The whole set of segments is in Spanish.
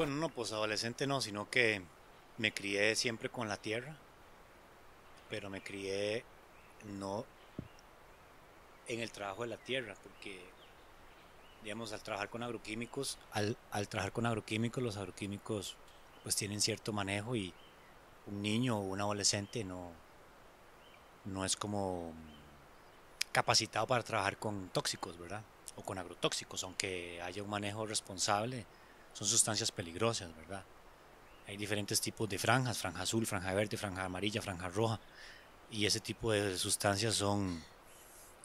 Bueno, no, pues adolescente no, sino que me crié siempre con la tierra, pero me crié no en el trabajo de la tierra, porque, digamos, al trabajar con agroquímicos, al, al trabajar con agroquímicos, los agroquímicos pues tienen cierto manejo y un niño o un adolescente no, no es como capacitado para trabajar con tóxicos, ¿verdad? O con agrotóxicos, aunque haya un manejo responsable, son sustancias peligrosas, ¿verdad? Hay diferentes tipos de franjas, franja azul, franja verde, franja amarilla, franja roja, y ese tipo de sustancias son,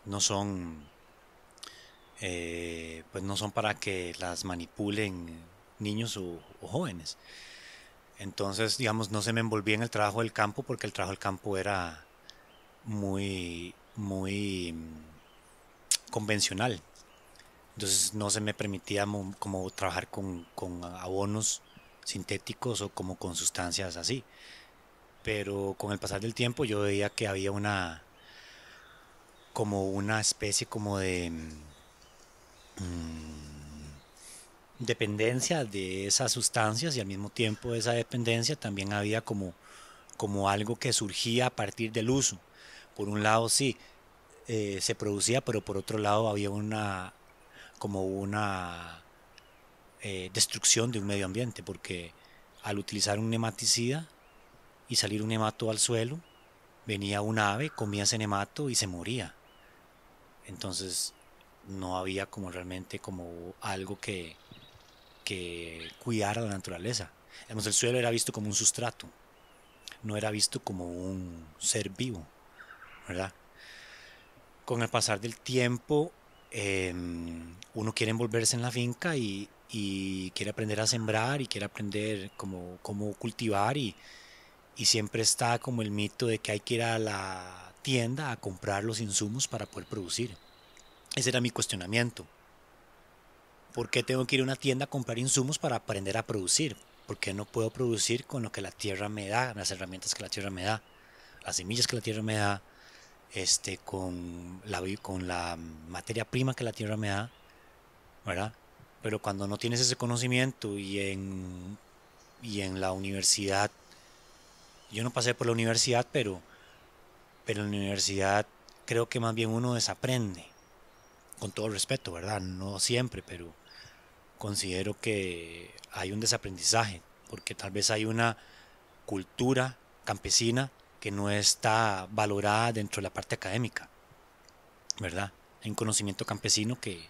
no son, eh, pues no son para que las manipulen niños o, jóvenes. Entonces, digamos, no se me envolvía en el trabajo del campo porque el trabajo del campo era muy, muy mm, convencional. Entonces no se me permitía como trabajar con, abonos sintéticos o como con sustancias así. Pero con el pasar del tiempo yo veía que había una como una especie como de mm, dependencia de esas sustancias y al mismo tiempo esa dependencia también había como, como algo que surgía a partir del uso. Por un lado sí, eh, se producía, pero por otro lado había una como una eh, destrucción de un medio ambiente, porque al utilizar un nematicida y salir un nemato al suelo, venía un ave, comía ese nemato y se moría. Entonces no había como realmente como algo que, que cuidara la naturaleza. el suelo era visto como un sustrato, no era visto como un ser vivo, ¿verdad? Con el pasar del tiempo, em, uno quiere envolverse en la finca y, quiere aprender a sembrar y quiere aprender cómo, cómo cultivar y, y siempre está como el mito de que hay que ir a la tienda a comprar los insumos para poder producir. Ese era mi cuestionamiento. ¿Por qué tengo que ir a una tienda a comprar insumos para aprender a producir? ¿Por qué no puedo producir con lo que la tierra me da, las herramientas que la tierra me da, las semillas que la tierra me da, este, con, la, con la materia prima que la tierra me da, ¿verdad? Pero cuando no tienes ese conocimiento y en, y en la universidad, yo no pasé por la universidad, pero, pero en la universidad creo que más bien uno desaprende, con todo respeto, ¿verdad? No siempre, pero considero que hay un desaprendizaje, porque tal vez hay una cultura campesina que no está valorada dentro de la parte académica, ¿verdad? Hay un conocimiento campesino que,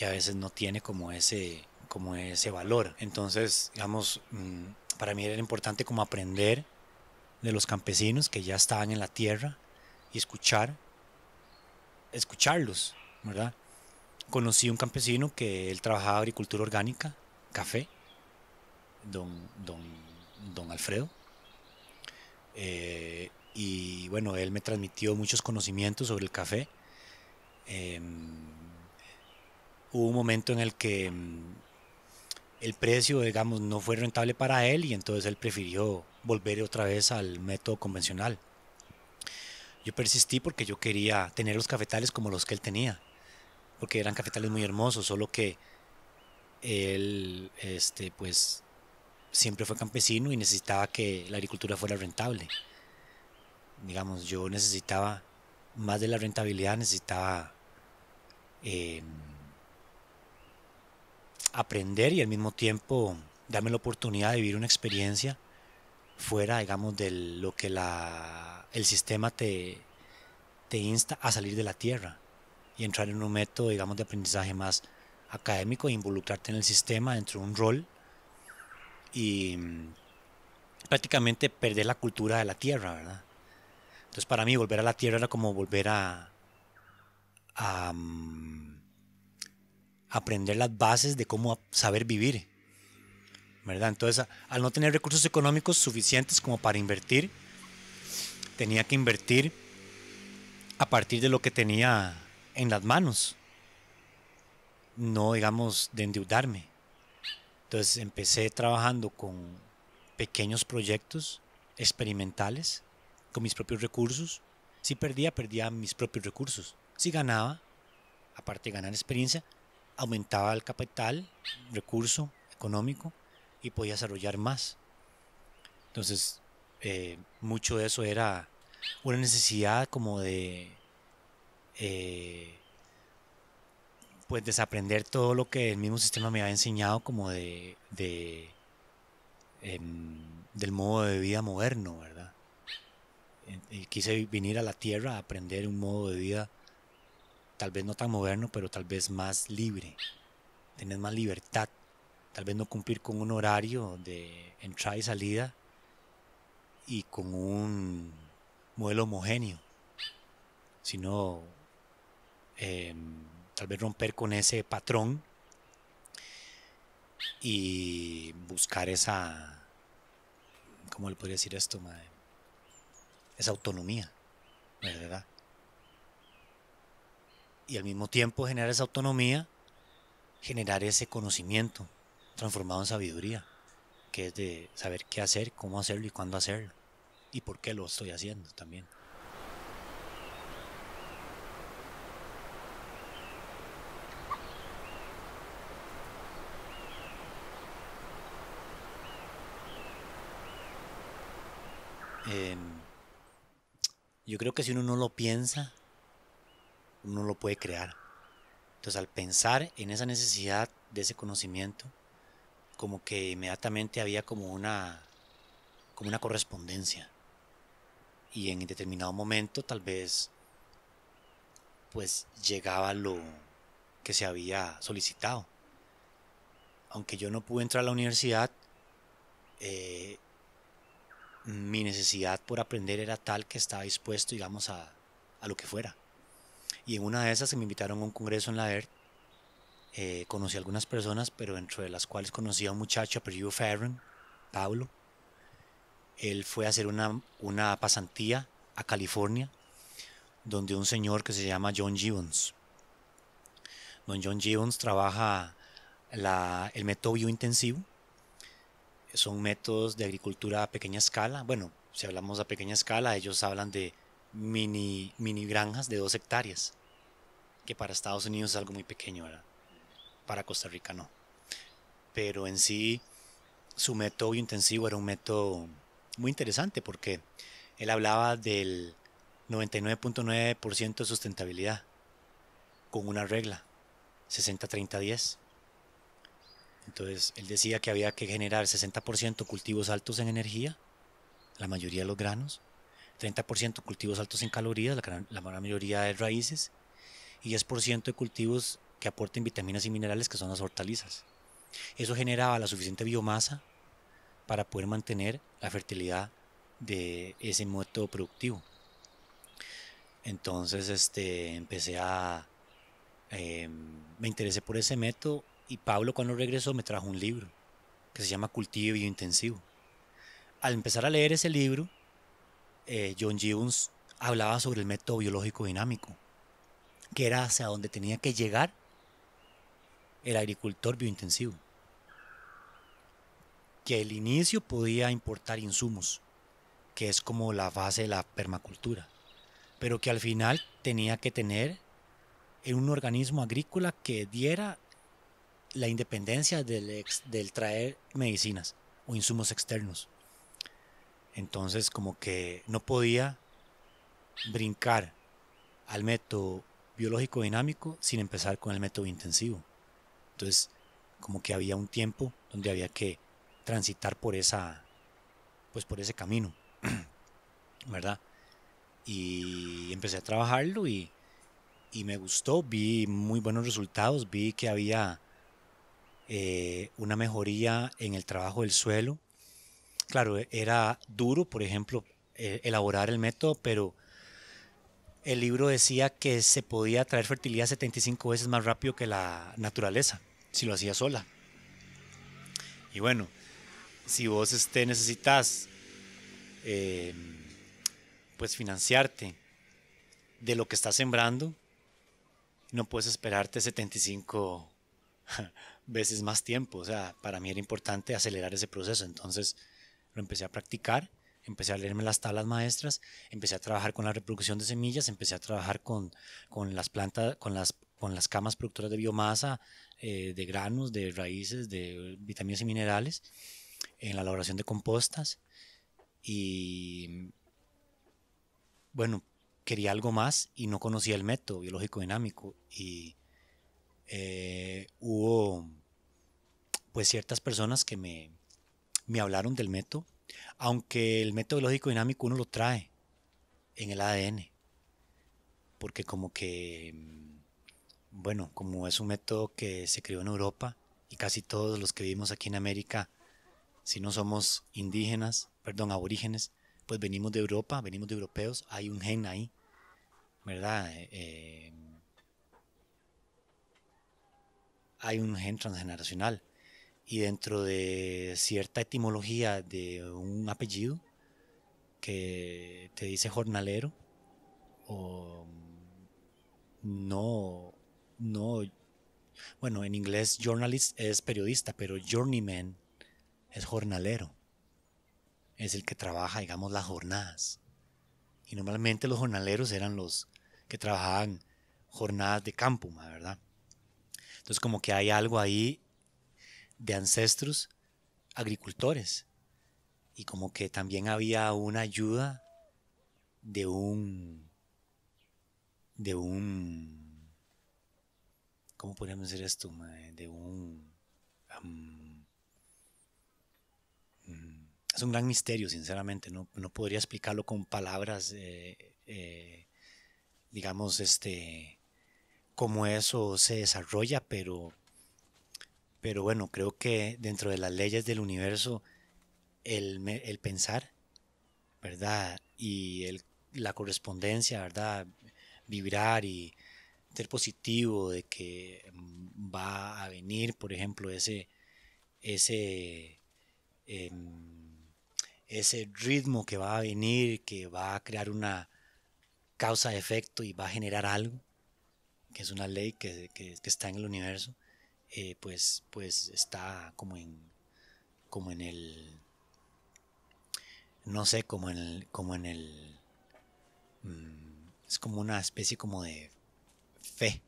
a veces no tiene como ese, como ese valor. Entonces, digamos, mm, para mí era importante como aprender de los campesinos que ya estaban en la tierra y escuchar, escucharlos, ¿verdad? conocí un campesino que él trabajaba agricultura orgánica, café, don, don, don Alfredo. Eh, y bueno, él me transmitió muchos conocimientos sobre el café. Em, hubo un momento en el que em, el precio, digamos, no fue rentable para él y entonces él prefirió volver otra vez al método convencional. Yo persistí porque yo quería tener los cafetales como los que él tenía porque eran cafetales muy hermosos, solo que él, este, pues, siempre fue campesino y necesitaba que la agricultura fuera rentable. Digamos, yo necesitaba más de la rentabilidad, necesitaba em, aprender y al mismo tiempo darme la oportunidad de vivir una experiencia fuera, digamos, de lo que la, el sistema te, te insta a salir de la tierra y entrar en un método, digamos, de aprendizaje más académico e involucrarte en el sistema dentro de un rol y mm, prácticamente perder la cultura de la tierra, ¿verdad? Entonces para mí volver a la tierra era como volver a, mm, aprender las bases de cómo saber vivir, ¿verdad? Entonces al no tener recursos económicos suficientes como para invertir, tenía que invertir a partir de lo que tenía en las manos, no digamos de endeudarme. Entonces empecé trabajando con pequeños proyectos experimentales, con mis propios recursos. Si perdía, perdía mis propios recursos. Si ganaba, aparte de ganar experiencia, aumentaba el capital, recurso económico y podía desarrollar más. Entonces, eh, mucho de eso era una necesidad como de eh, pues desaprender todo lo que el mismo sistema me había enseñado como de, em, del modo de vida moderno, ¿verdad? Y quise venir a la tierra a aprender un modo de vida tal vez no tan moderno, pero tal vez más libre, tener más libertad, tal vez no cumplir con un horario de entrada y salida y con un modelo homogéneo, sino em, tal vez romper con ese patrón y buscar esa, ¿cómo le podría decir esto? Esa autonomía, ¿verdad? Y al mismo tiempo generar esa autonomía, generar ese conocimiento transformado en sabiduría, que es de saber qué hacer, cómo hacerlo y cuándo hacerlo, y por qué lo estoy haciendo también. Yo creo que si uno no lo piensa, uno lo puede crear. Entonces al pensar en esa necesidad de ese conocimiento, como que inmediatamente había como una, como una correspondencia. Y en determinado momento tal vez pues llegaba lo que se había solicitado. Aunque yo no pude entrar a la universidad, eh, mi necesidad por aprender era tal que estaba dispuesto, digamos, a, lo que fuera. Y en una de esas se me invitaron a un congreso en la ERT. Eh, conocí a algunas personas, pero dentro de las cuales conocí a un muchacho, apellido Ferren, Pablo. Él fue a hacer una, una pasantía a California, donde un señor que se llama John Gibbons. Don John Gibbons trabaja la, el método biointensivo, son métodos de agricultura a pequeña escala. Bueno, si hablamos a pequeña escala, ellos hablan de mini, mini granjas de dos hectáreas, que para Estados Unidos es algo muy pequeño. Para Costa Rica no. Pero en sí, su método intensivo era un método muy interesante porque él hablaba del 99.9% de sustentabilidad con una regla, 60-30-10. Entonces, él decía que había que generar 60% cultivos altos en energía, la mayoría de los granos, 30% cultivos altos en calorías, la, la mayoría de raíces, y 10% de cultivos que aporten vitaminas y minerales, que son las hortalizas. Eso generaba la suficiente biomasa para poder mantener la fertilidad de ese método productivo. Entonces este, empecé a... Em, me interesé por ese método y Pablo cuando regresó me trajo un libro que se llama Cultivo Biointensivo. Al empezar a leer ese libro, eh, John Gibbons hablaba sobre el método biológico dinámico, que era hacia donde tenía que llegar el agricultor biointensivo. Que al inicio podía importar insumos, que es como la base de la permacultura, pero que al final tenía que tener un organismo agrícola que diera la independencia del, del traer medicinas o insumos externos. Entonces como que no podía brincar al método biológico dinámico sin empezar con el método intensivo. Entonces como que había un tiempo donde había que transitar por esa pues por ese camino. ¿Verdad? Y empecé a trabajarlo y, y me gustó, vi muy buenos resultados, vi que había eh, una mejoría en el trabajo del suelo. Claro, era duro, por ejemplo, eh, elaborar el método, pero el libro decía que se podía traer fertilidad 75 veces más rápido que la naturaleza, si lo hacía sola. Y bueno, si vos este, necesitas eh, pues financiarte de lo que estás sembrando, no puedes esperarte 75 veces más tiempo. O sea, para mí era importante acelerar ese proceso. Entonces lo empecé a practicar, empecé a leerme las tablas maestras, empecé a trabajar con la reproducción de semillas, empecé a trabajar con, con las plantas, con las con las camas productoras de biomasa, eh, de granos, de raíces, de vitaminas y minerales, en la elaboración de compostas. Y bueno, quería algo más y no conocía el método biológico dinámico. Y eh, hubo pues ciertas personas que me, me hablaron del método, aunque el método biológico dinámico uno lo trae en el ADN, porque como que bueno, como es un método que se creó en Europa y casi todos los que vivimos aquí en América, si no somos indígenas, perdón, aborígenes, pues venimos de Europa, venimos de europeos, hay un gen ahí, ¿verdad? Eh, eh, hay un gen transgeneracional y dentro de cierta etimología de un apellido que te dice jornalero o no no, bueno, en inglés journalist es periodista, pero journeyman es jornalero. Es el que trabaja, digamos, las jornadas. Y normalmente los jornaleros eran los que trabajaban jornadas de campo, ¿verdad? Entonces como que hay algo ahí de ancestros agricultores. Y como que también había una ayuda de un de un ¿cómo podríamos decir esto? De un... Mm, es un gran misterio, sinceramente. No, podría explicarlo con palabras, eh, eh, digamos, este, cómo eso se desarrolla, pero, pero bueno, creo que dentro de las leyes del universo, el, el pensar, ¿verdad? Y el, la correspondencia, ¿verdad? Vibrar y ser positivo, de que mm, va a venir, por ejemplo, ese, ese, em, ese ritmo que va a venir, que va a crear una causa-efecto y va a generar algo, que es una ley que, está en el universo, eh, pues, pues está como en, como en el, no sé, como en el, como en el, mm, es como una especie como de fe.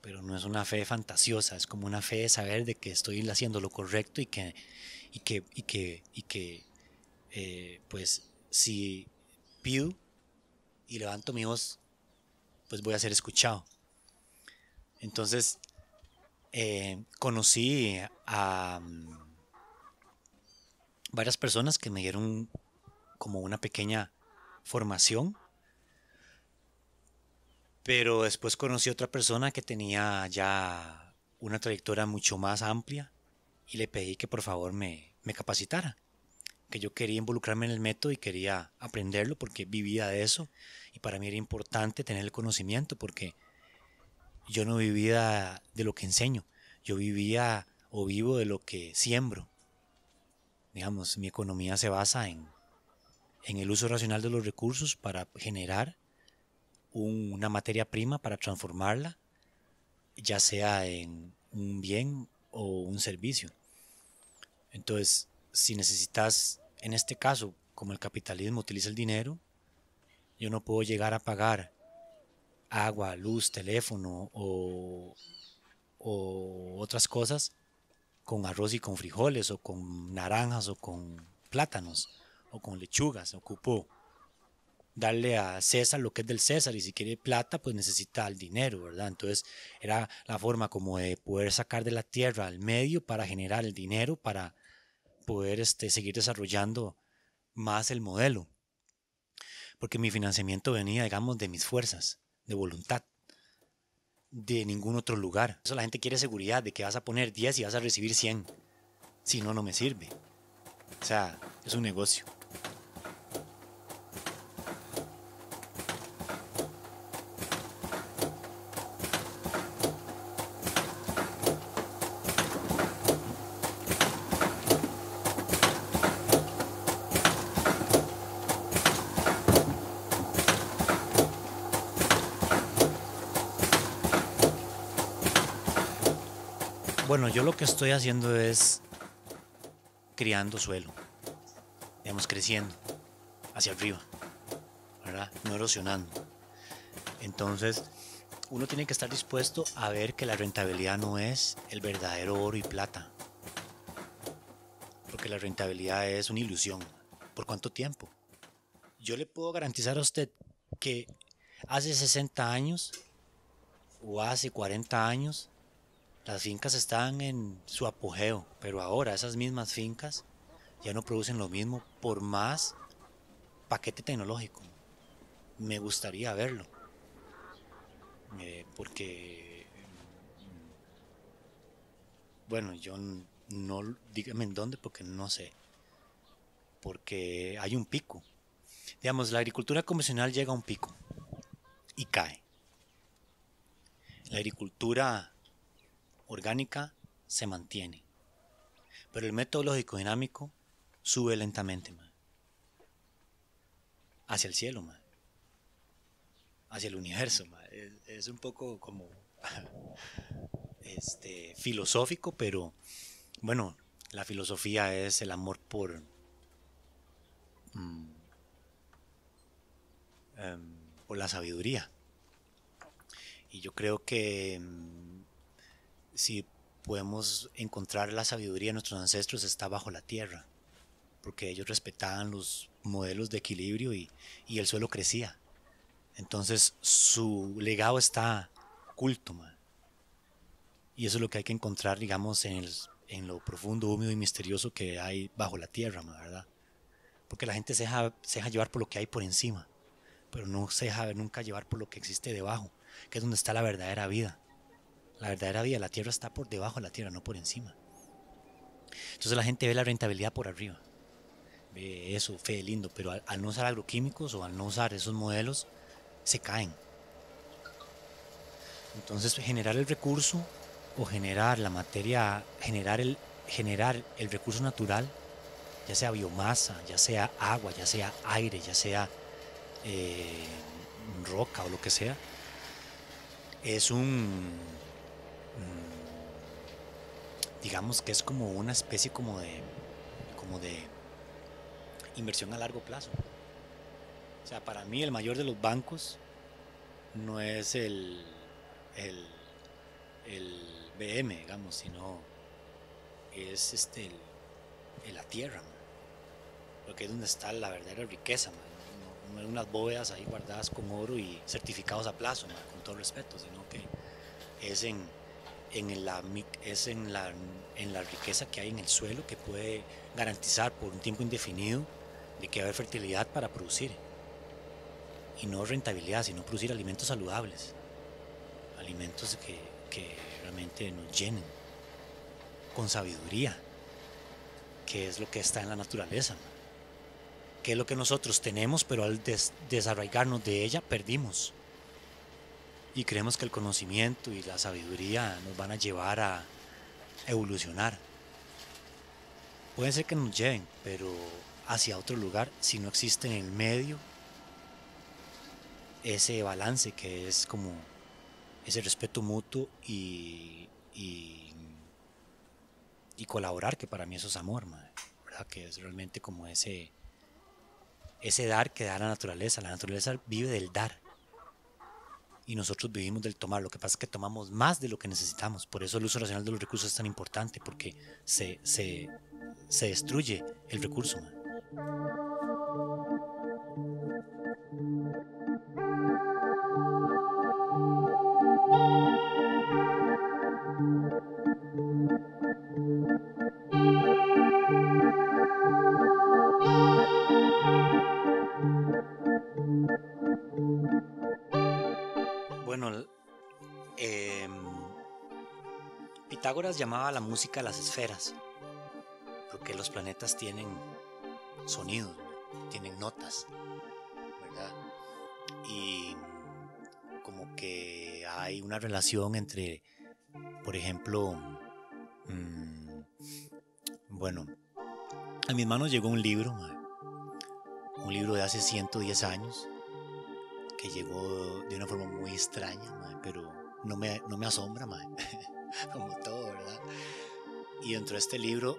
Pero no es una fe fantasiosa, es como una fe de saber de que estoy haciendo lo correcto y que, y que, y que, y que eh, pues si pido y levanto mi voz, pues voy a ser escuchado. Entonces, eh, conocí a mm, varias personas que me dieron como una pequeña formación pero después conocí a otra persona que tenía ya una trayectoria mucho más amplia y le pedí que por favor me, me capacitara, que yo quería involucrarme en el método y quería aprenderlo porque vivía de eso y para mí era importante tener el conocimiento porque yo no vivía de lo que enseño, yo vivía o vivo de lo que siembro. Digamos, mi economía se basa en, en el uso racional de los recursos para generar una materia prima para transformarla, ya sea en un bien o un servicio. Entonces, si necesitas, en este caso, como el capitalismo utiliza el dinero, yo no puedo llegar a pagar agua, luz, teléfono o, o otras cosas con arroz y con frijoles o con naranjas o con plátanos o con lechugas. Ocupo darle a César lo que es del César y si quiere plata pues necesita el dinero, ¿verdad? Entonces era la forma como de poder sacar de la tierra al medio para generar el dinero para poder este, seguir desarrollando más el modelo. Porque mi financiamiento venía, digamos, de mis fuerzas, de voluntad, de ningún otro lugar. Eso la gente quiere seguridad de que vas a poner 10 y vas a recibir 100. Si no, no me sirve. O sea, es un negocio. Bueno, yo lo que estoy haciendo es criando suelo, digamos, creciendo hacia arriba, ¿verdad? No erosionando. Entonces, uno tiene que estar dispuesto a ver que la rentabilidad no es el verdadero oro y plata. Porque la rentabilidad es una ilusión. ¿Por cuánto tiempo? Yo le puedo garantizar a usted que hace 60 años o hace 40 años las fincas estaban en su apogeo, pero ahora esas mismas fincas ya no producen lo mismo por más paquete tecnológico. Me gustaría verlo. Eh, porque, mm, bueno, yo no, dígame en dónde porque no sé. Porque hay un pico. Digamos, la agricultura convencional llega a un pico y cae. La agricultura orgánica se mantiene. Pero el método lógico dinámico sube lentamente, hacia el cielo, hacia el universo. Es, un poco como este, filosófico, pero bueno, la filosofía es el amor por... Mm, em, por la sabiduría. Y yo creo que mm, si podemos encontrar la sabiduría de nuestros ancestros está bajo la tierra, porque ellos respetaban los modelos de equilibrio y, el suelo crecía. Entonces su legado está oculto, y eso es lo que hay que encontrar, digamos, en, en lo profundo, húmedo y misterioso que hay bajo la tierra, ¿verdad? Porque la gente se deja, se deja llevar por lo que hay por encima, pero no se deja nunca llevar por lo que existe debajo, que es donde está la verdadera vida. La verdadera vida, la tierra está por debajo de la tierra, no por encima. Entonces la gente ve la rentabilidad por arriba. Ve eso, fe lindo, pero al, no usar agroquímicos o al no usar esos modelos, se caen. Entonces generar el recurso o generar la materia, generar el, generar el recurso natural, ya sea biomasa, ya sea agua, ya sea aire, ya sea eh, roca o lo que sea, es un digamos que es como una especie como de, como de inversión a largo plazo. O sea, para mí el mayor de los bancos no es el, el, BM, digamos, sino es este, el, la tierra, porque es donde está la verdadera riqueza, no, no, unas bóvedas ahí guardadas con oro y certificados a plazo, con todo respeto, sino que es en es en la, en la riqueza que hay en el suelo que puede garantizar por un tiempo indefinido de que va a haber fertilidad para producir. Y no rentabilidad, sino producir alimentos saludables. Alimentos que, que realmente nos llenen. Con sabiduría. Que es lo que está en la naturaleza. Que es lo que nosotros tenemos, pero al desarraigarnos de ella, perdimos y creemos que el conocimiento y la sabiduría nos van a llevar a evolucionar. Puede ser que nos lleven, pero hacia otro lugar si no existe en el medio ese balance que es como ese respeto mutuo y, y, colaborar, que para mí eso es amor, que es realmente como ese, ese dar que da la naturaleza. La naturaleza vive del dar y nosotros vivimos del tomar. Lo que pasa es que tomamos más de lo que necesitamos. Por eso el uso racional de los recursos es tan importante, porque se, se, se destruye el recurso. Llamaba la música las esferas, porque los planetas tienen sonidos, tienen notas, ¿verdad? Y como que hay una relación entre, por ejemplo, mm, bueno, a mis manos llegó un libro, un libro de hace 110 años, que llegó de una forma muy extraña, pero no me, no me asombra, como. Y dentro de este libro,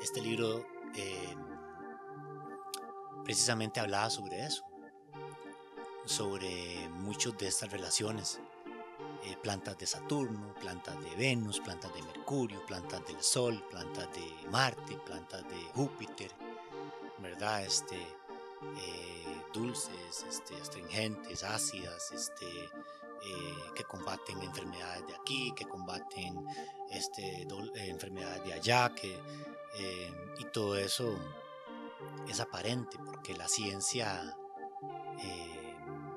este libro em, precisamente hablaba sobre eso, sobre muchas de estas relaciones eh, plantas de Saturno, plantas de Venus, plantas de Mercurio, plantas del Sol, plantas de Marte, plantas de Júpiter, ¿verdad? Este, eh, dulces, este, astringentes, ácidas, este, eh, que combaten enfermedades de aquí, que combaten este, enfermedades de allá, que, y todo eso es aparente porque la ciencia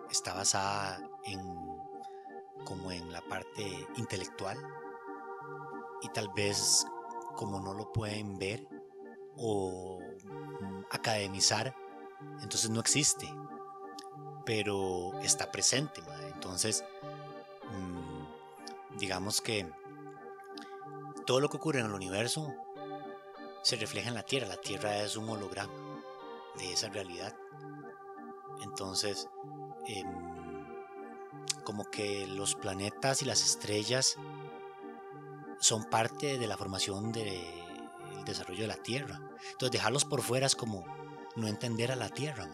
está basada en como en la parte intelectual y tal vez como no lo pueden ver o mm, academizar, entonces no existe, pero está presente. Entonces, mm, digamos que todo lo que ocurre en el universo se refleja en la Tierra. La Tierra es un holograma de esa realidad. Entonces, em, como que los planetas y las estrellas son parte de la formación del desarrollo de la Tierra. Entonces dejarlos por fuera es como no entender a la Tierra.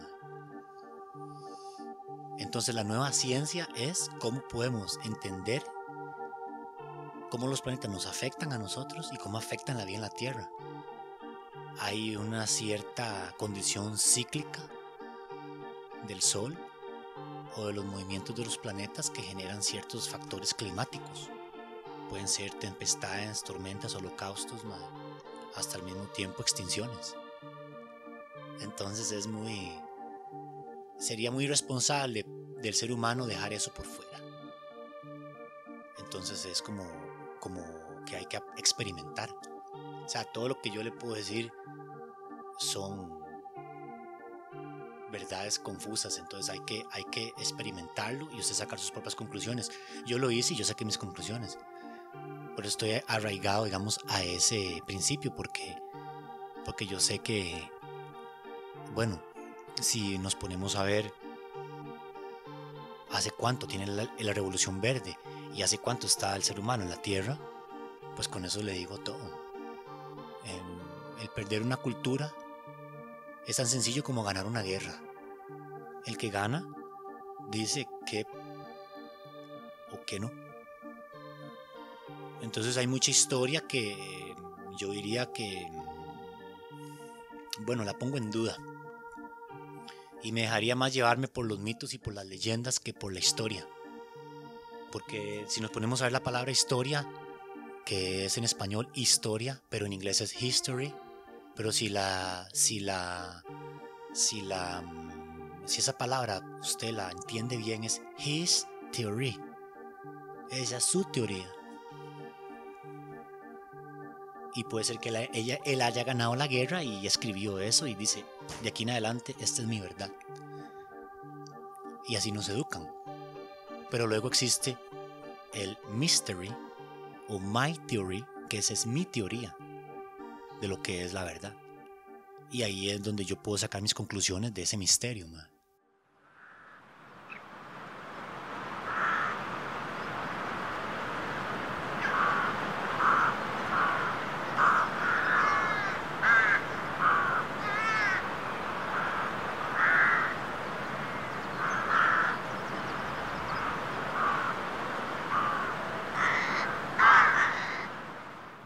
Entonces la nueva ciencia es cómo podemos entender cómo los planetas nos afectan a nosotros y cómo afectan la vida en la Tierra. Hay una cierta condición cíclica del Sol o de los movimientos de los planetas que generan ciertos factores climáticos. Pueden ser tempestades, tormentas, holocaustos, hasta al mismo tiempo extinciones. Entonces es muy... Sería muy irresponsable del ser humano dejar eso por fuera. Entonces es como, como que hay que experimentar. O sea, todo lo que yo le puedo decir son verdades confusas, entonces hay que, hay que experimentarlo y usted sacar sus propias conclusiones. Yo lo hice y yo saqué mis conclusiones. Pero estoy arraigado, digamos, a ese principio porque, porque yo sé que, bueno, si nos ponemos a ver hace cuánto tiene la, revolución verde y hace cuánto está el ser humano en la Tierra, pues con eso le digo todo. Em, el perder una cultura es tan sencillo como ganar una guerra. El que gana dice que o que no. Entonces hay mucha historia que yo diría que, bueno, la pongo en duda. Y me dejaría más llevarme por los mitos y por las leyendas que por la historia. Porque si nos ponemos a ver la palabra historia, que es en español historia, pero en inglés es history, pero si la, si la, si la, si esa palabra usted la entiende bien es his theory. Esa es su teoría. Y puede ser que ella, él haya ganado la guerra y escribió eso y dice, de aquí en adelante esta es mi verdad. Y así nos educan. Pero luego existe el mystery o my theory, que esa es mi teoría de lo que es la verdad. Y ahí es donde yo puedo sacar mis conclusiones de ese misterio,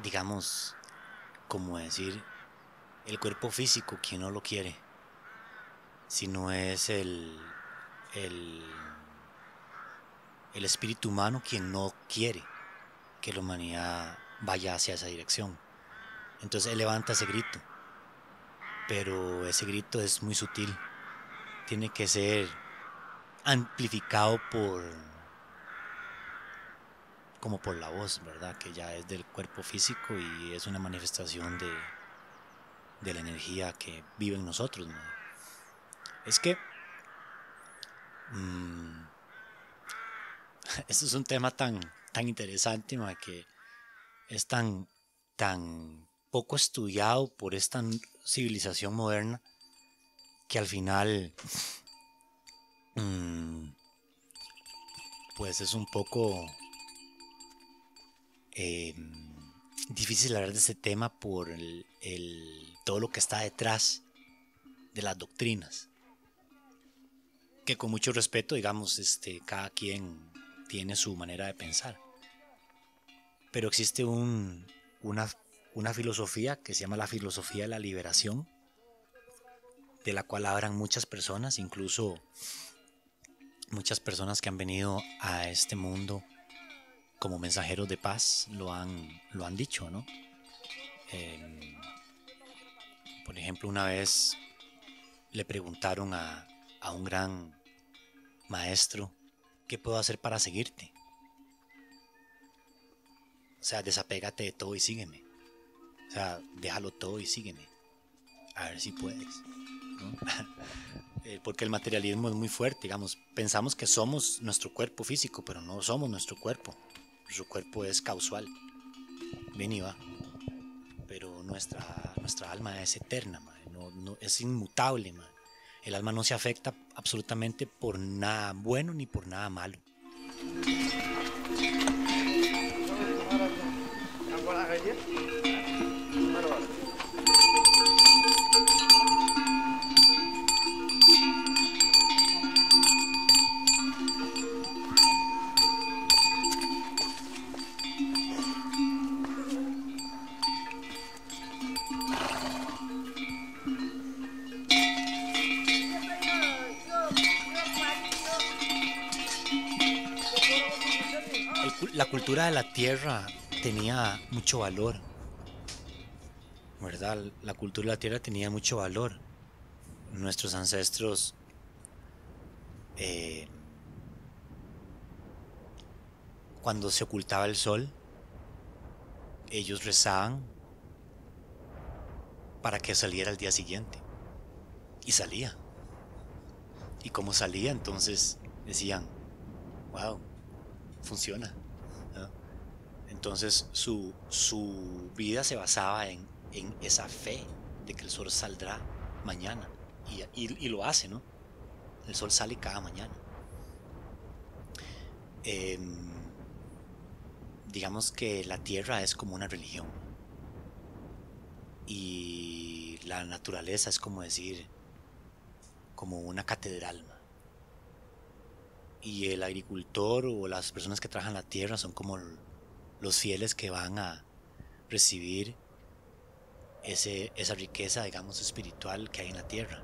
digamos, como decir, el físico quien no lo quiere, sino es el, el, el espíritu humano quien no quiere que la humanidad vaya hacia esa dirección. Entonces él levanta ese grito, pero ese grito es muy sutil, tiene que ser amplificado por como por la voz, ¿verdad? Que ya es del cuerpo físico y es una manifestación de, de la energía que vive en nosotros. Es que mmm, esto es un tema tan, tan interesante que es tan, tan poco estudiado por esta civilización moderna que al final mmm, pues es un poco eh, difícil hablar de ese tema por el, todo lo que está detrás de las doctrinas. Que con mucho respeto, digamos, este, cada quien tiene su manera de pensar. Pero existe un, una, una filosofía que se llama la filosofía de la liberación, de la cual hablan muchas personas, incluso muchas personas que han venido a este mundo como mensajeros de paz lo han, lo han dicho, ¿no? Em, por ejemplo, una vez le preguntaron a, a un gran maestro, ¿qué puedo hacer para seguirte? O sea, desapégate de todo y sígueme. O sea, déjalo todo y sígueme. A ver si puedes. Eh, porque el materialismo es muy fuerte, digamos. Pensamos que somos nuestro cuerpo físico, pero no somos nuestro cuerpo. Nuestro cuerpo es causal. Ven y va. Pero nuestra, nuestra alma es eterna, No, es inmutable. El alma no se afecta absolutamente por nada bueno ni por nada malo. La cultura de la tierra tenía mucho valor. ¿Verdad? La cultura de la tierra tenía mucho valor. Nuestros ancestros eh, cuando se ocultaba el sol, ellos rezaban para que saliera el día siguiente. Y salía. Y como salía, entonces decían, wow, funciona. Entonces su, vida se basaba en, esa fe de que el sol saldrá mañana. Y, lo hace, ¿no? El sol sale cada mañana. Em, digamos que la tierra es como una religión. Y la naturaleza es como decir, como una catedral. Y el agricultor o las personas que trabajan la tierra son como los fieles que van a recibir ese, esa riqueza, digamos, espiritual que hay en la tierra,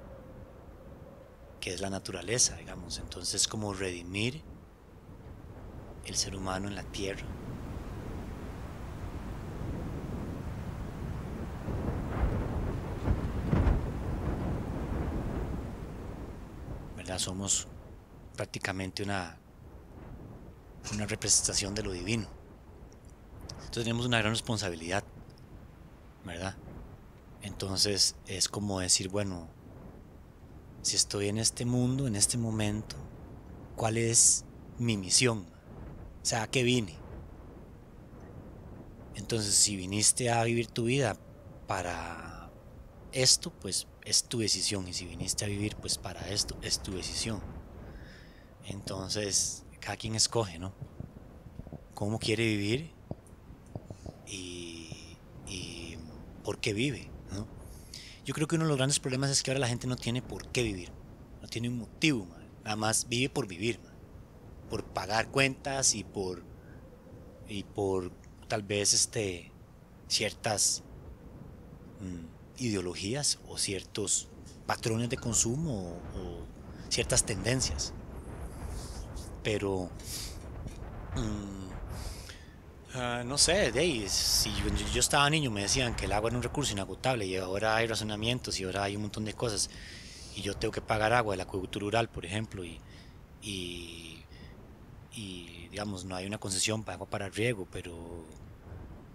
que es la naturaleza, digamos. Entonces, como redimir el ser humano en la tierra. ¿Verdad? Somos prácticamente una, una representación de lo divino. Entonces tenemos una gran responsabilidad, ¿verdad? Entonces es como decir, bueno, si estoy en este mundo, en este momento, ¿cuál es mi misión? O sea, ¿a qué vine? Entonces, si viniste a vivir tu vida para esto, pues es tu decisión. Y si viniste a vivir pues para esto, es tu decisión. Entonces, cada quien escoge, ¿no? Cómo quiere vivir y, por qué vive. ¿no? Yo creo que uno de los grandes problemas es que ahora la gente no tiene por qué vivir, no tiene un motivo, nada más vive por vivir, por pagar cuentas y por, y por tal vez este, ciertas mm, ideologías o ciertos patrones de consumo o, ciertas tendencias. Pero mm, Ah, no sé, de si yo, estaba niño me decían que el agua era un recurso inagotable y ahora hay razonamientos y ahora hay un montón de cosas y yo tengo que pagar agua del acueducto rural, por ejemplo, y, y, digamos, no hay una concesión para agua para riego, pero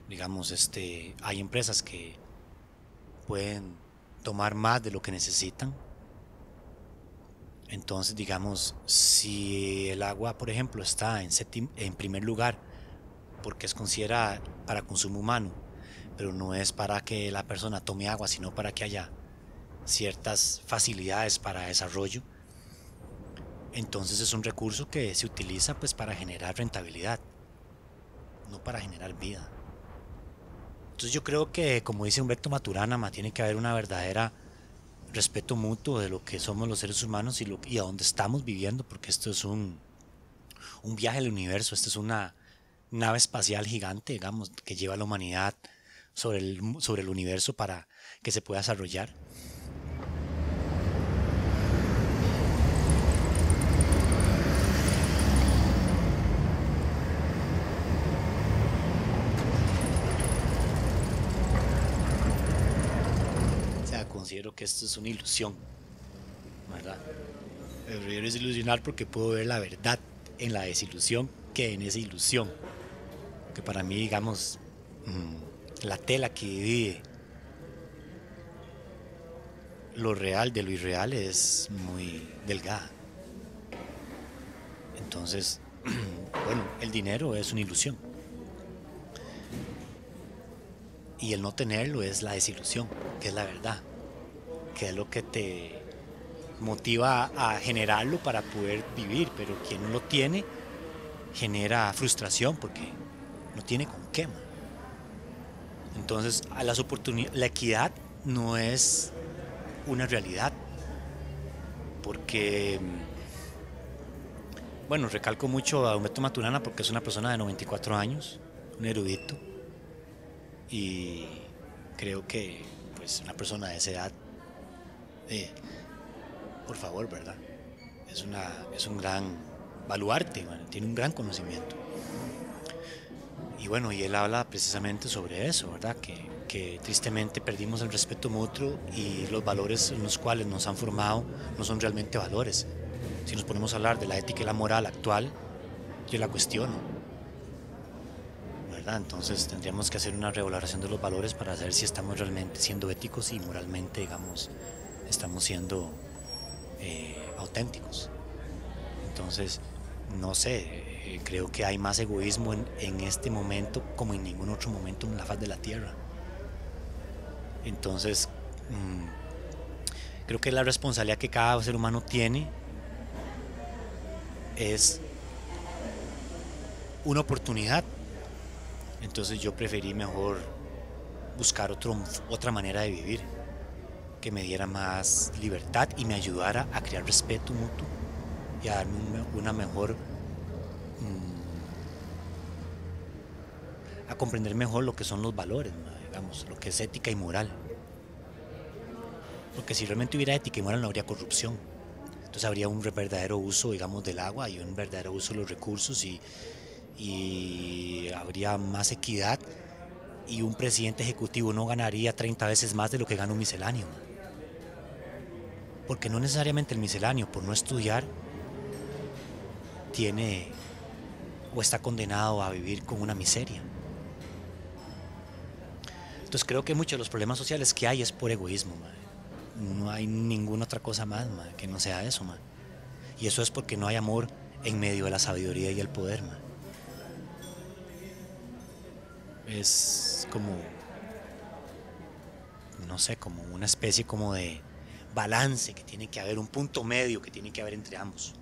digamos, este, hay empresas que pueden tomar más de lo que necesitan. Entonces, digamos, si el agua, por ejemplo, está en, en primer lugar, porque es considerada para consumo humano, pero no es para que la persona tome agua, sino para que haya ciertas facilidades para desarrollo. Entonces es un recurso que se utiliza pues para generar rentabilidad, no para generar vida. Entonces yo creo que, como dice Humberto Maturana, tiene que haber una verdadera respeto mutuo de lo que somos los seres humanos y, lo, y a dónde estamos viviendo, porque esto es un, un viaje al universo, esta es una nave espacial gigante, digamos, que lleva a la humanidad sobre el, sobre el universo para que se pueda desarrollar. O sea, considero que esto es una ilusión, ¿verdad? Prefiero desilusionar porque puedo ver la verdad en la desilusión que en esa ilusión. Para mí, digamos, mm, la tela que divide lo real de lo irreal es muy delgada. Entonces, bueno, el dinero es una ilusión. Y el no tenerlo es la desilusión, que es la verdad, que es lo que te motiva a generarlo para poder vivir, pero quien no lo tiene genera frustración porque no tiene con qué. Entonces, a las oportunidades, la equidad no es una realidad. Porque, bueno, recalco mucho a Humberto Maturana porque es una persona de 94 años, un erudito. Y creo que, pues, una persona de esa edad, eh, por favor, ¿verdad? Es, una, es un gran baluarte, tiene un gran conocimiento. Y bueno, y él habla precisamente sobre eso, ¿verdad? Que tristemente perdimos el respeto mutuo y los valores en los cuales nos han formado no son realmente valores. Si nos ponemos a hablar de la ética y la moral actual, yo la cuestiono. ¿verdad? Entonces tendríamos que hacer una revaloración de los valores para saber si estamos realmente siendo éticos y moralmente, digamos, estamos siendo eh, auténticos. Entonces, no sé, creo que hay más egoísmo en, este momento como en ningún otro momento en la faz de la Tierra. Entonces, mm, creo que la responsabilidad que cada ser humano tiene es una oportunidad. Entonces yo preferí mejor buscar otro, otra manera de vivir que me diera más libertad y me ayudara a crear respeto mutuo y a darme una mejor mm, a comprender mejor lo que son los valores digamos, lo que es ética y moral. Porque si realmente hubiera ética y moral no habría corrupción. Entonces habría un verdadero uso, digamos, del agua y un verdadero uso de los recursos y, habría más equidad y un presidente ejecutivo no ganaría 30 veces más de lo que gana un misceláneo. Porque no necesariamente el misceláneo, por no estudiar, tiene o está condenado a vivir con una miseria. Entonces creo que muchos de los problemas sociales que hay es por egoísmo, no hay ninguna otra cosa más que no sea eso. Y eso es porque no hay amor en medio de la sabiduría y el poder. Es como, no sé, como una especie como de balance que tiene que haber, un punto medio que tiene que haber entre ambos.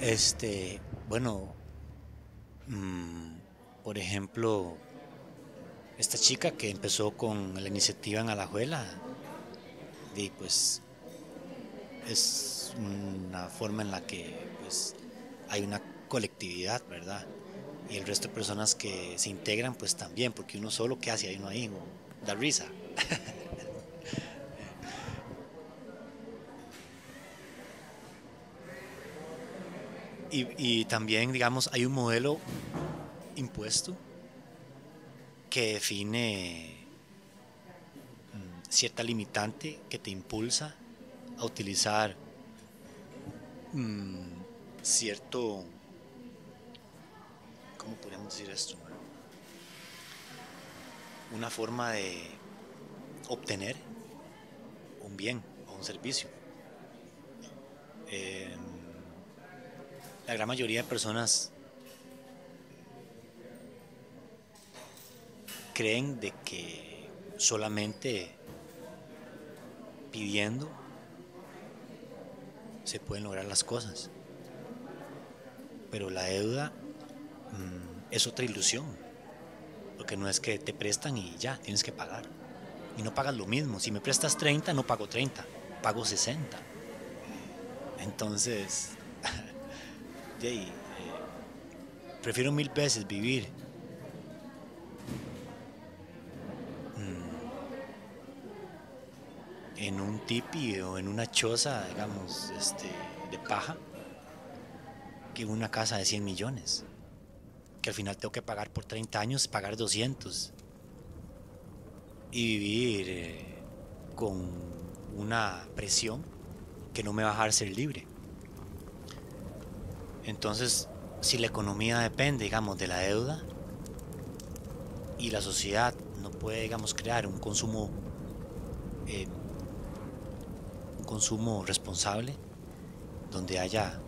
Este, bueno, mm, por ejemplo, esta chica que empezó con la iniciativa en Alajuela, y pues es una forma en la que pues, hay una colectividad, ¿verdad? Y el resto de personas que se integran, pues también, porque uno solo, ¿qué hace? Hay uno ahí, da risa. Y, también, digamos, hay un modelo impuesto que define mm, cierta limitante que te impulsa a utilizar mm, cierto, ¿cómo podríamos decir esto? Una forma de obtener un bien o un servicio. Eh, la gran mayoría de personas creen de que solamente pidiendo se pueden lograr las cosas. Pero la deuda mm, es otra ilusión. Porque no es que te prestan y ya, tienes que pagar. Y no pagas lo mismo. Si me prestas 30, no pago 30, pago 60. Entonces, eh, prefiero mil veces vivir mm, en un tipi o en una choza, digamos, este, de paja, que una casa de 100 millones. Que al final tengo que pagar por 30 años, pagar 200. Y vivir eh, con una presión que no me va a dejar ser libre. Entonces, si la economía depende, digamos, de la deuda y la sociedad no puede, digamos, crear un consumo, eh, un consumo responsable, donde haya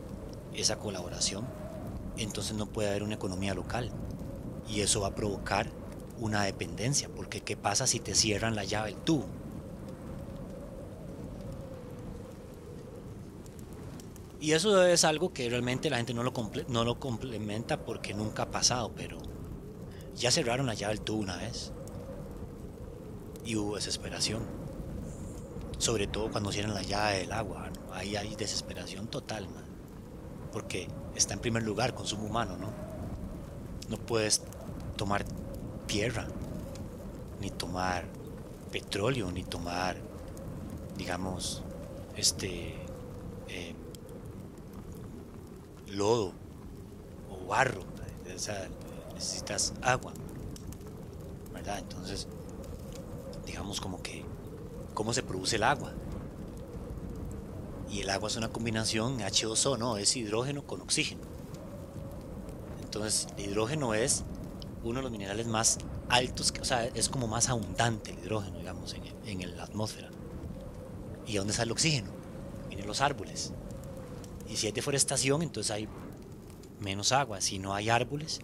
esa colaboración, entonces no puede haber una economía local y eso va a provocar una dependencia, porque ¿qué pasa si te cierran la llave del tubo? Y eso es algo que realmente la gente no lo, no lo complementa porque nunca ha pasado, pero ya cerraron llave del tubo una vez. Y hubo desesperación. Sobre todo cuando cierran la llave del agua. Ahí hay desesperación total, porque está en primer lugar consumo humano, ¿no? No puedes tomar tierra, ni tomar petróleo, ni tomar, digamos, este... Eh, lodo o barro, necesitas agua, ¿verdad? Entonces, digamos como que, ¿cómo se produce el agua? Y el agua es una combinación H2O, ¿no? Es hidrógeno con oxígeno. Entonces, el hidrógeno es uno de los minerales más altos, o sea, es como más abundante el hidrógeno, digamos, en, en la atmósfera. ¿Y dónde está el oxígeno? Vienen los árboles. Y si hay deforestación, entonces hay menos agua. Si no hay árboles,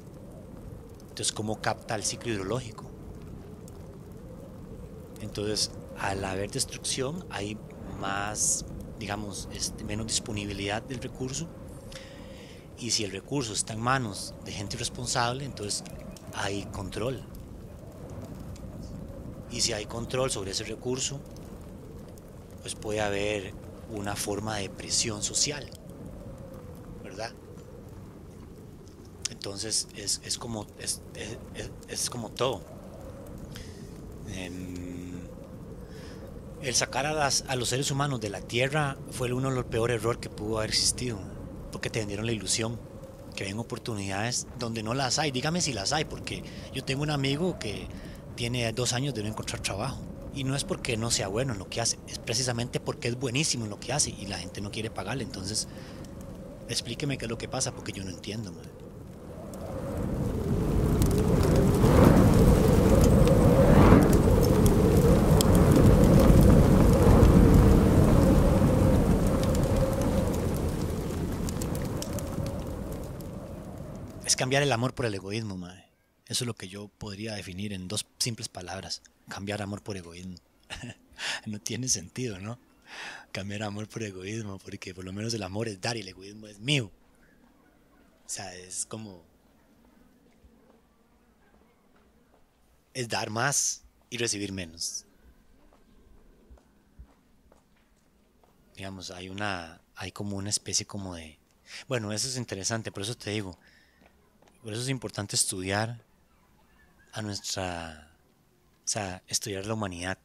entonces ¿cómo capta el ciclo hidrológico? Entonces, al haber destrucción, hay más, digamos, este, menos disponibilidad del recurso. Y si el recurso está en manos de gente responsable, entonces hay control. Y si hay control sobre ese recurso, pues puede haber una forma de presión social. Entonces es, como, es, como todo. Em, el sacar a, las, a los seres humanos de la Tierra fue uno de los peores errores que pudo haber existido, porque te vendieron la ilusión que ven oportunidades donde no las hay. Dígame si las hay, porque yo tengo un amigo que tiene dos años de no encontrar trabajo. Y no es porque no sea bueno en lo que hace, es precisamente porque es buenísimo en lo que hace y la gente no quiere pagarle. Entonces, explíqueme qué es lo que pasa, porque yo no entiendo. Cambiar el amor por el egoísmo, mae. Eso es lo que yo podría definir en dos simples palabras. Cambiar amor por egoísmo. no tiene sentido, ¿no? Cambiar amor por egoísmo, porque por lo menos el amor es dar y el egoísmo es mío. O sea, es como... Es dar más y recibir menos. Digamos, hay una... Hay como una especie como de... Bueno, eso es interesante, por eso te digo, por eso es importante estudiar a nuestra, o sea, estudiar la humanidad,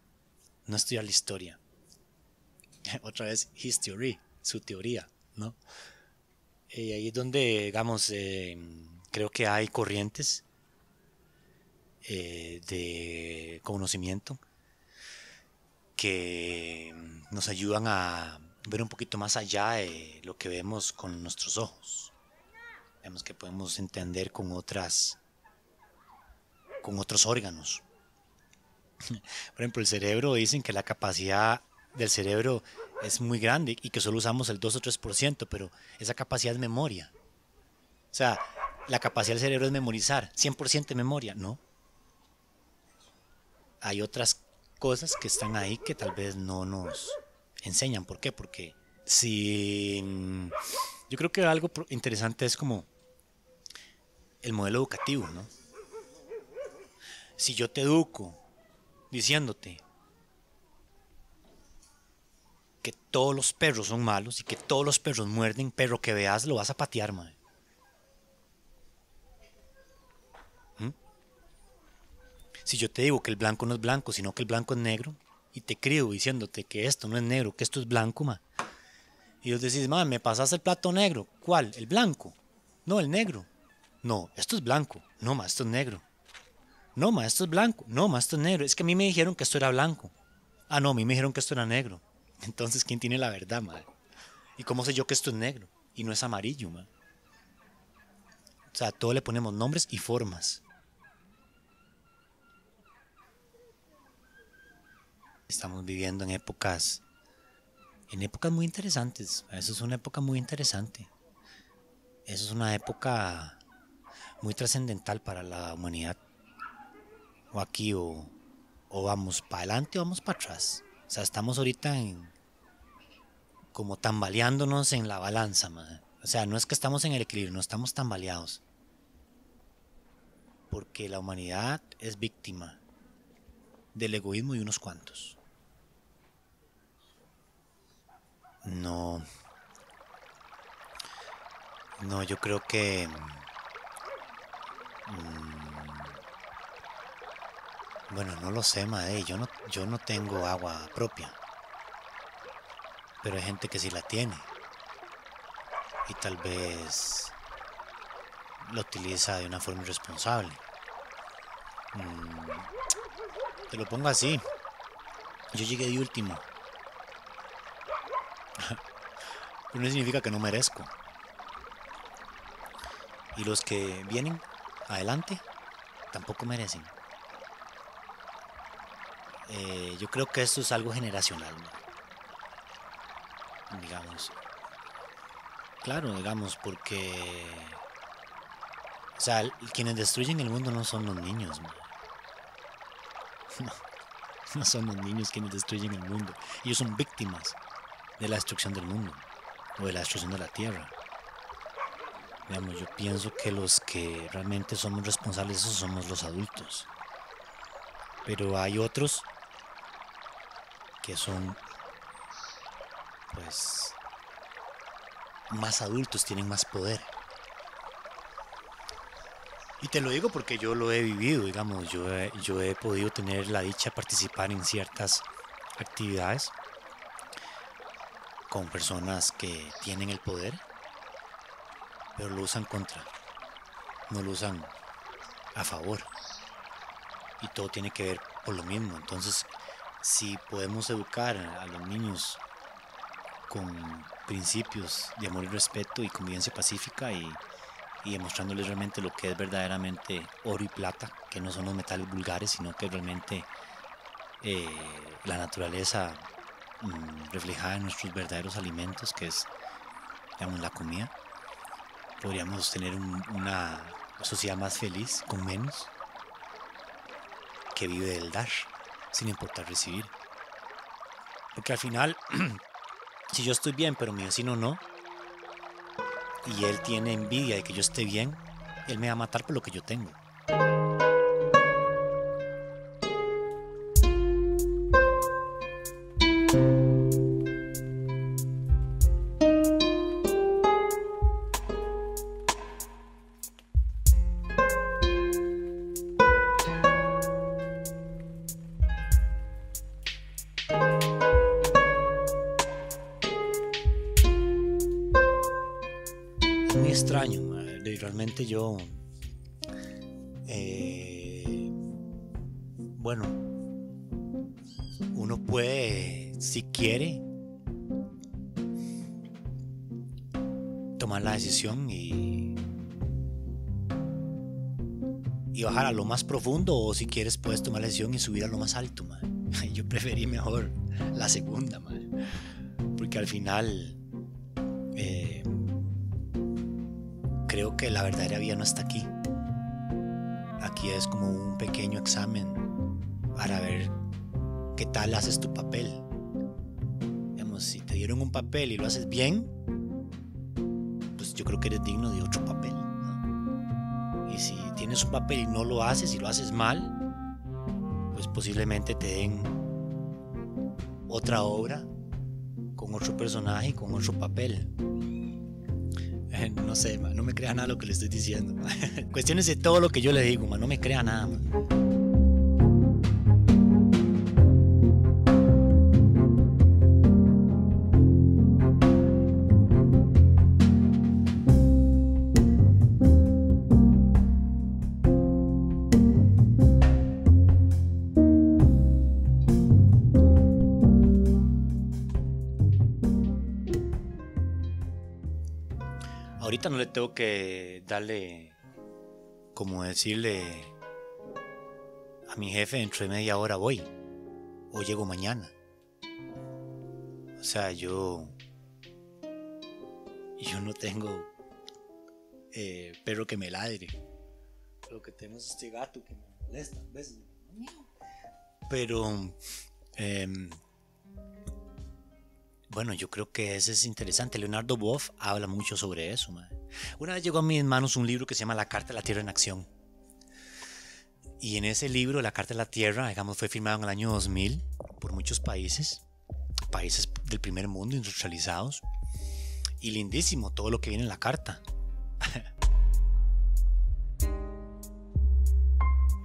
no estudiar la historia. Otra vez, history, su teoría, ¿no? Y ahí es donde, digamos, eh, creo que hay corrientes eh, de conocimiento que nos ayudan a ver un poquito más allá de lo que vemos con nuestros ojos. Vemos que podemos entender con otras con otros órganos. Por ejemplo, el cerebro dicen que la capacidad del cerebro es muy grande y que solo usamos el 2 o 3%, pero esa capacidad es memoria. O sea, la capacidad del cerebro es memorizar, 100% de memoria, no. Hay otras cosas que están ahí que tal vez no nos enseñan. ¿Por qué? Porque si yo creo que algo interesante es como el modelo educativo, ¿no? Si yo te educo diciéndote que todos los perros son malos y que todos los perros muerden, perro que veas lo vas a patear, madre. ¿Mm? Si yo te digo que el blanco no es blanco, sino que el blanco es negro, y te crío diciéndote que esto no es negro, que esto es blanco, ma. Y vos decís, ma, me pasas el plato negro. ¿Cuál? ¿El blanco? No, el negro. No, esto es blanco. No, ma, esto es negro. No, ma, esto es blanco. No, ma, esto es negro. Es que a mí me dijeron que esto era blanco. Ah, no, a mí me dijeron que esto era negro. Entonces, ¿quién tiene la verdad, ma? ¿Y cómo sé yo que esto es negro? Y no es amarillo, ma. O sea, a todo le ponemos nombres y formas. Estamos viviendo en épocas, en épocas muy interesantes. Eso es una época muy interesante. Eso es una época muy trascendental para la humanidad. O aquí o, vamos para adelante o vamos para atrás. O sea, estamos ahorita en como tambaleándonos en la balanza, O sea, no es que estamos en el equilibrio, no estamos tambaleados. Porque la humanidad es víctima del egoísmo de unos cuantos. No. No, yo creo que... Mm, bueno, no lo sé, Mae. Yo no, yo no tengo agua propia. Pero hay gente que sí la tiene. Y tal vez la utiliza de una forma irresponsable. Mm, te lo pongo así. Yo llegué de último. Pero no significa que no merezco. Y los que vienen adelante tampoco merecen. Eh, yo creo que esto es algo generacional, digamos. Claro, digamos, porque... O sea, quienes destruyen el mundo no son los niños. No, no son los niños quienes destruyen el mundo. Ellos son víctimas de la destrucción del mundo o de la destrucción de la tierra. Digamos, yo pienso que los que realmente somos responsables de eso somos los adultos. Pero hay otros que son, pues, más adultos, tienen más poder. Y te lo digo porque yo lo he vivido, digamos, yo yo he podido tener la dicha de participar en ciertas actividades con personas que tienen el poder, pero lo usan contra, no lo usan a favor. Y todo tiene que ver por lo mismo. Entonces, si podemos educar a los niños con principios de amor y respeto y convivencia pacífica y, demostrándoles realmente lo que es verdaderamente oro y plata, que no son los metales vulgares, sino que realmente eh, la naturaleza Mm, reflejada en nuestros verdaderos alimentos, que es digamos, la comida, podríamos tener una sociedad más feliz, con menos, que vive del dar, sin importar recibir. Porque al final, si yo estoy bien, pero mi vecino no, y él tiene envidia de que yo esté bien, él me va a matar por lo que yo tengo. Yo, eh, bueno, uno puede, si quiere, tomar la decisión y, y bajar a lo más profundo o si quieres puedes tomar la decisión y subir a lo más alto. Yo preferí mejor la segunda, porque al final creo que la verdadera vida no está aquí. Aquí es como un pequeño examen para ver qué tal haces tu papel. digamos, si te dieron un papel y lo haces bien, pues yo creo que eres digno de otro papel. Y si tienes un papel y no lo haces y lo haces mal, pues posiblemente te den otra obra con otro personaje y con otro papel. No sé, no me crea nada lo que le estoy diciendo. Cuestiones de todo lo que yo le digo, no me crea nada. no tengo que darle, como decirle a mi jefe, dentro de media hora voy, o llego mañana. O sea, yo, yo no tengo eh, perro que me ladre. Lo que tengo es este gato que me molesta Pero, em, bueno, yo creo que ese es interesante. Leonardo Boff habla mucho sobre eso. Una vez llegó a mis manos un libro que se llama La Carta de la Tierra en Acción. Y en ese libro, La Carta de la Tierra, digamos, fue firmado en el año 2000 por muchos países, países del primer mundo industrializados. Y lindísimo todo lo que viene en la carta.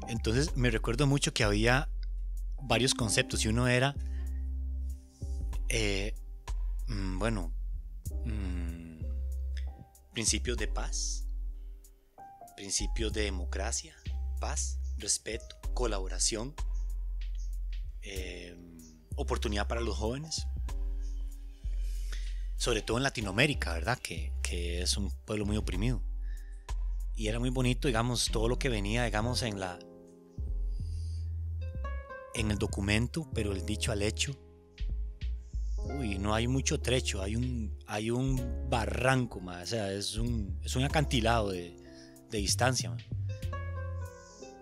Entonces me recuerdo mucho que había varios conceptos y uno era eh, bueno, mm, principios de paz, principios de democracia, paz, respeto, colaboración, em, oportunidad para los jóvenes, sobre todo en Latinoamérica, ¿verdad? Que, que, es un pueblo muy oprimido. Y era muy bonito, digamos, todo lo que venía, digamos, en la en el documento, pero el dicho al hecho uy, no hay mucho trecho, hay un, hay un barranco, o sea, es un, es un acantilado de, distancia.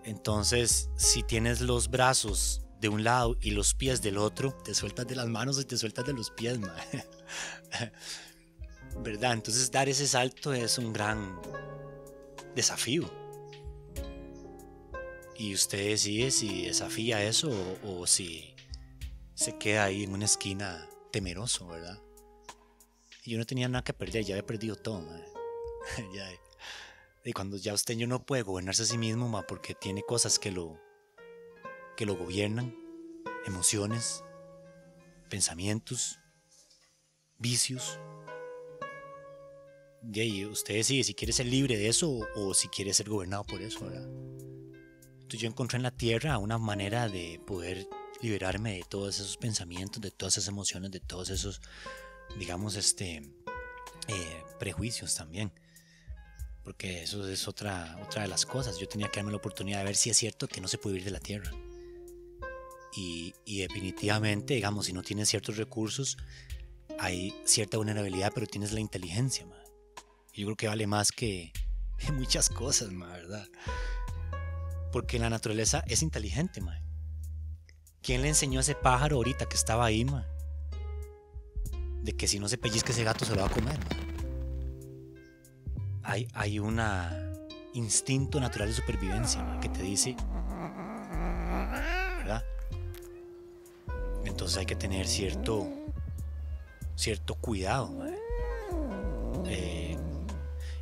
Entonces, si tienes los brazos de un lado y los pies del otro, te sueltas de las manos y te sueltas de los pies, ¿verdad? Entonces dar ese salto es un gran desafío. Y usted decide si desafía eso o si se queda ahí en una esquina temeroso, ¿verdad? Yo no tenía nada que perder, ya había perdido todo, y cuando ya usted yo no puede gobernarse a sí mismo, porque tiene cosas que lo, que lo gobiernan, emociones, pensamientos, vicios. Y usted decide si quiere ser libre de eso o, o si quiere ser gobernado por eso, ¿verdad? Entonces yo encontré en la tierra una manera de poder liberarme de todos esos pensamientos, de todas esas emociones, de todos esos, digamos, este, eh, prejuicios también. Porque eso es otra, otra de las cosas. Yo tenía que darme la oportunidad de ver si es cierto que no se puede vivir de la tierra. Y, definitivamente, digamos, si no tienes ciertos recursos, hay cierta vulnerabilidad, pero tienes la inteligencia. Yo creo que vale más que muchas cosas, ¿verdad? Porque la naturaleza es inteligente, ma. ¿Quién le enseñó a ese pájaro ahorita que estaba ahí, ma? De que si no se pellizca ese gato se lo va a comer, Hay, hay un instinto natural de supervivencia, que te dice, ¿verdad? Entonces hay que tener cierto, cierto cuidado, eh,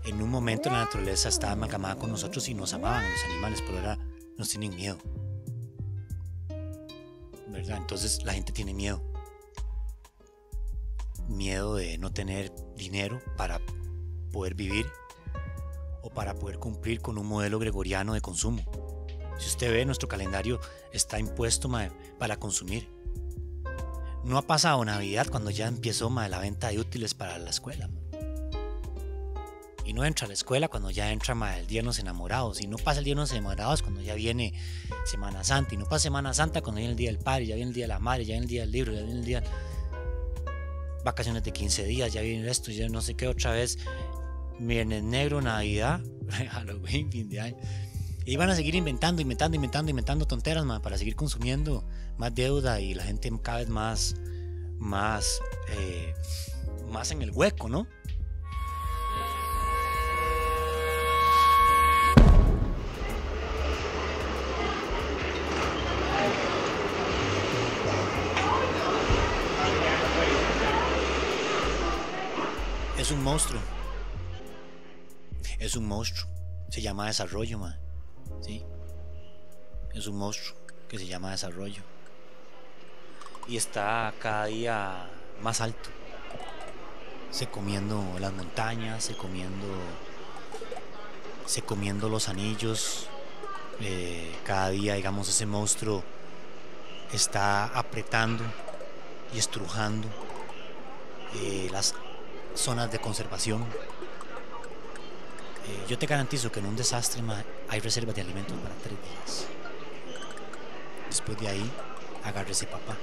en un momento la naturaleza estaba amalgamada con nosotros y nos amaban los animales, pero ahora nos tienen miedo. Entonces la gente tiene miedo. Miedo de no tener dinero para poder vivir o para poder cumplir con un modelo gregoriano de consumo. Si usted ve, nuestro calendario está impuesto para consumir. No ha pasado Navidad cuando ya empezó la venta de útiles para la escuela y no entra a la escuela cuando ya entra el día de los enamorados, y no pasa el día de los enamorados cuando ya viene Semana Santa, y no pasa Semana Santa cuando viene el día del padre, ya viene el día de la madre, ya viene el día del libro, ya viene el día vacaciones de 15 días, ya viene esto, ya no sé qué otra vez, Viernes Negro, Navidad, Halloween, fin de año. Y van a seguir inventando, inventando, inventando, inventando tonteras para seguir consumiendo más deuda y la gente cada vez más, más, eh, más en el hueco, ¿no? Un monstruo. Es un monstruo. Se llama desarrollo, man. ¿Sí? Es un monstruo que se llama desarrollo. Y está cada día más alto. Se comiendo las montañas, se comiendo. Se comiendo los anillos. Eh, cada día, digamos, ese monstruo está apretando y estrujando eh, las zonas de conservación. Eh, yo te garantizo que en un desastre hay reservas de alimentos para tres días. Después de ahí, agárrese papá.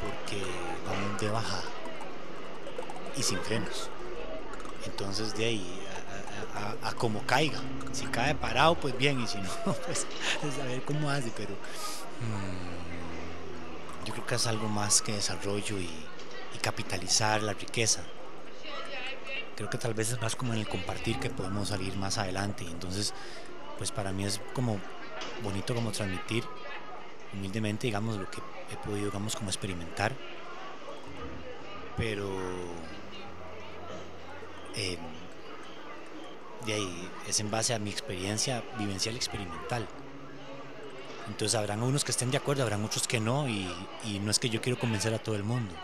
Porque vamos de baja y sin frenos. Entonces de ahí a, como caiga. Si cae parado, pues bien, y si no, pues a ver cómo hace. Pero mm, yo creo que es algo más que desarrollo y, capitalizar la riqueza. Creo que tal vez es más como en el compartir que podemos salir más adelante. Entonces, pues para mí es como bonito como transmitir humildemente, digamos, lo que he podido, digamos, como experimentar. Pero eh, de ahí es en base a mi experiencia vivencial experimental. Entonces habrán unos que estén de acuerdo, habrán otros que no, y, y no es que yo quiero convencer a todo el mundo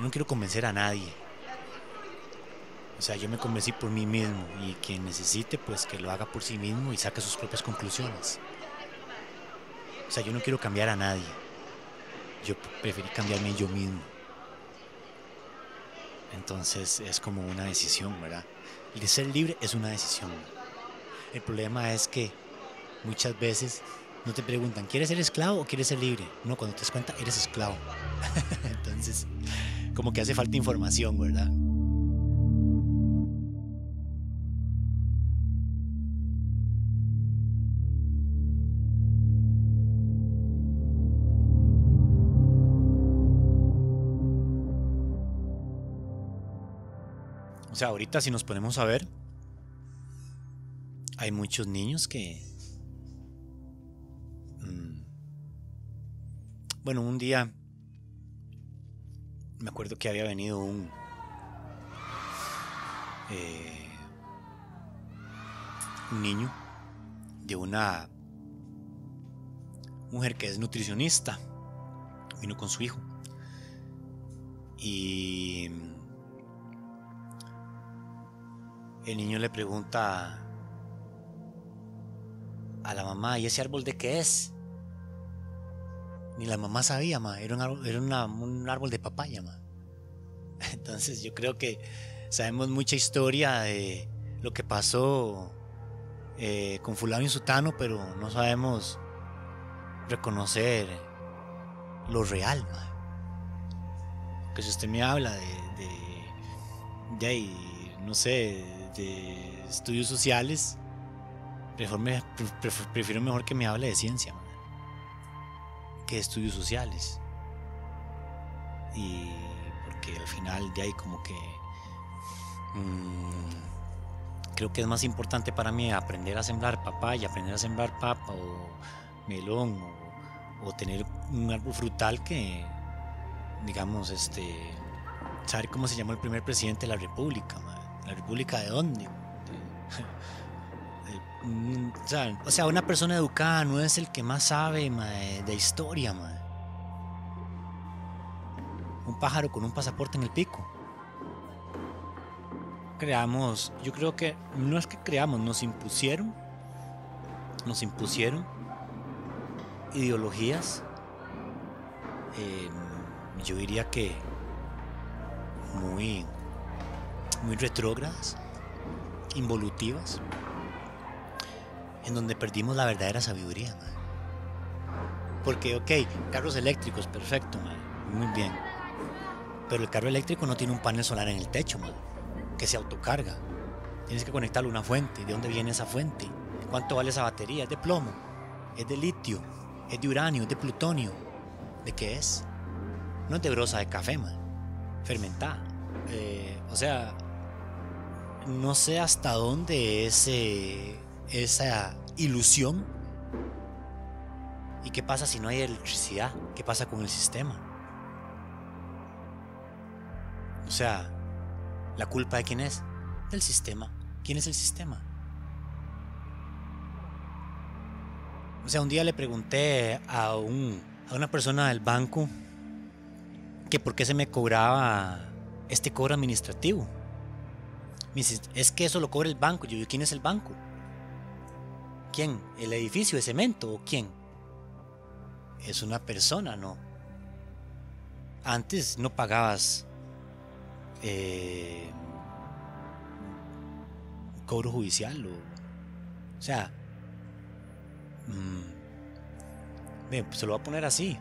no quiero convencer a nadie. O sea, yo me convencí por mí mismo y quien necesite, pues que lo haga por sí mismo y saque sus propias conclusiones. O sea, yo no quiero cambiar a nadie. Yo preferí cambiarme yo mismo. Entonces es como una decisión, ¿verdad? El ser libre es una decisión. El problema es que muchas veces no te preguntan, ¿quieres ser esclavo o quieres ser libre? No, cuando te das cuenta, eres esclavo. Entonces, como que hace falta información, ¿verdad? O sea, ahorita si nos ponemos a ver, hay muchos niños que... Mm, bueno, un día me acuerdo que había venido un... Eh, un niño de una mujer que es nutricionista. Vino con su hijo. Y el niño le pregunta a la mamá, ¿y ese árbol de qué es? Ni la mamá sabía, ma. Era un árbol, era un árbol de papaya, ma. Entonces yo creo que sabemos mucha historia de lo que pasó eh, con fulano y sutano, pero no sabemos reconocer lo real, ma. Que si usted me habla de, de, no sé, de estudios sociales, prefiero mejor que me hable de ciencia estudios sociales. Y porque al final de ahí como que mm, creo que es más importante para mí aprender a sembrar papaya, aprender a sembrar papa o melón o, tener un árbol frutal que digamos este saber cómo se llamó el primer presidente de la república la república de dónde o sea, una persona educada no es el que más sabe de historia. Un pájaro con un pasaporte en el pico. Creamos, yo creo que no es que creamos, nos impusieron, nos impusieron ideologías, em, yo diría que muy, muy retrógradas, involutivas en donde perdimos la verdadera sabiduría. Porque, ok, carros eléctricos, perfecto, muy bien. Pero el carro eléctrico no tiene un panel solar en el techo, que se autocarga. Tienes que conectarlo a una fuente. ¿De dónde viene esa fuente? ¿Cuánto vale esa batería? ¿Es de plomo? ¿Es de litio? ¿Es de uranio? ¿Es de plutonio? ¿De qué es? no es de brosa de café, man. Fermentada. Eh, o sea, no sé hasta dónde ese, esa ilusión. ¿Y qué pasa si no hay electricidad? ¿Qué pasa con el sistema? O sea, ¿la culpa de quién es? Del sistema. ¿Quién es el sistema? O sea, un día le pregunté a, un, a una persona del banco que por qué se me cobraba este cobro administrativo. Me dice, es que eso lo cobra el banco. Yo ¿quién es el banco? ¿Quién? ¿El edificio de cemento o quién? Es una persona, ¿no? Antes no pagabas eh, cobro judicial o, sea, mm, se lo voy a poner así.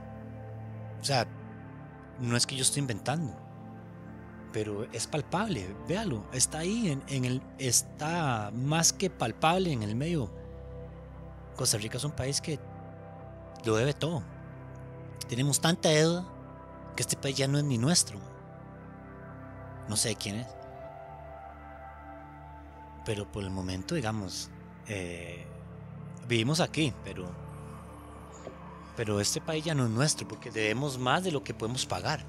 O sea, no es que yo estoy inventando, pero es palpable, véalo, está ahí, en, el, está más que palpable en el medio. Costa Rica es un país que lo debe todo. Tenemos tanta deuda que este país ya no es ni nuestro. No sé quién es. Pero por el momento, digamos, eh, vivimos aquí, pero, pero este país ya no es nuestro porque debemos más de lo que podemos pagar.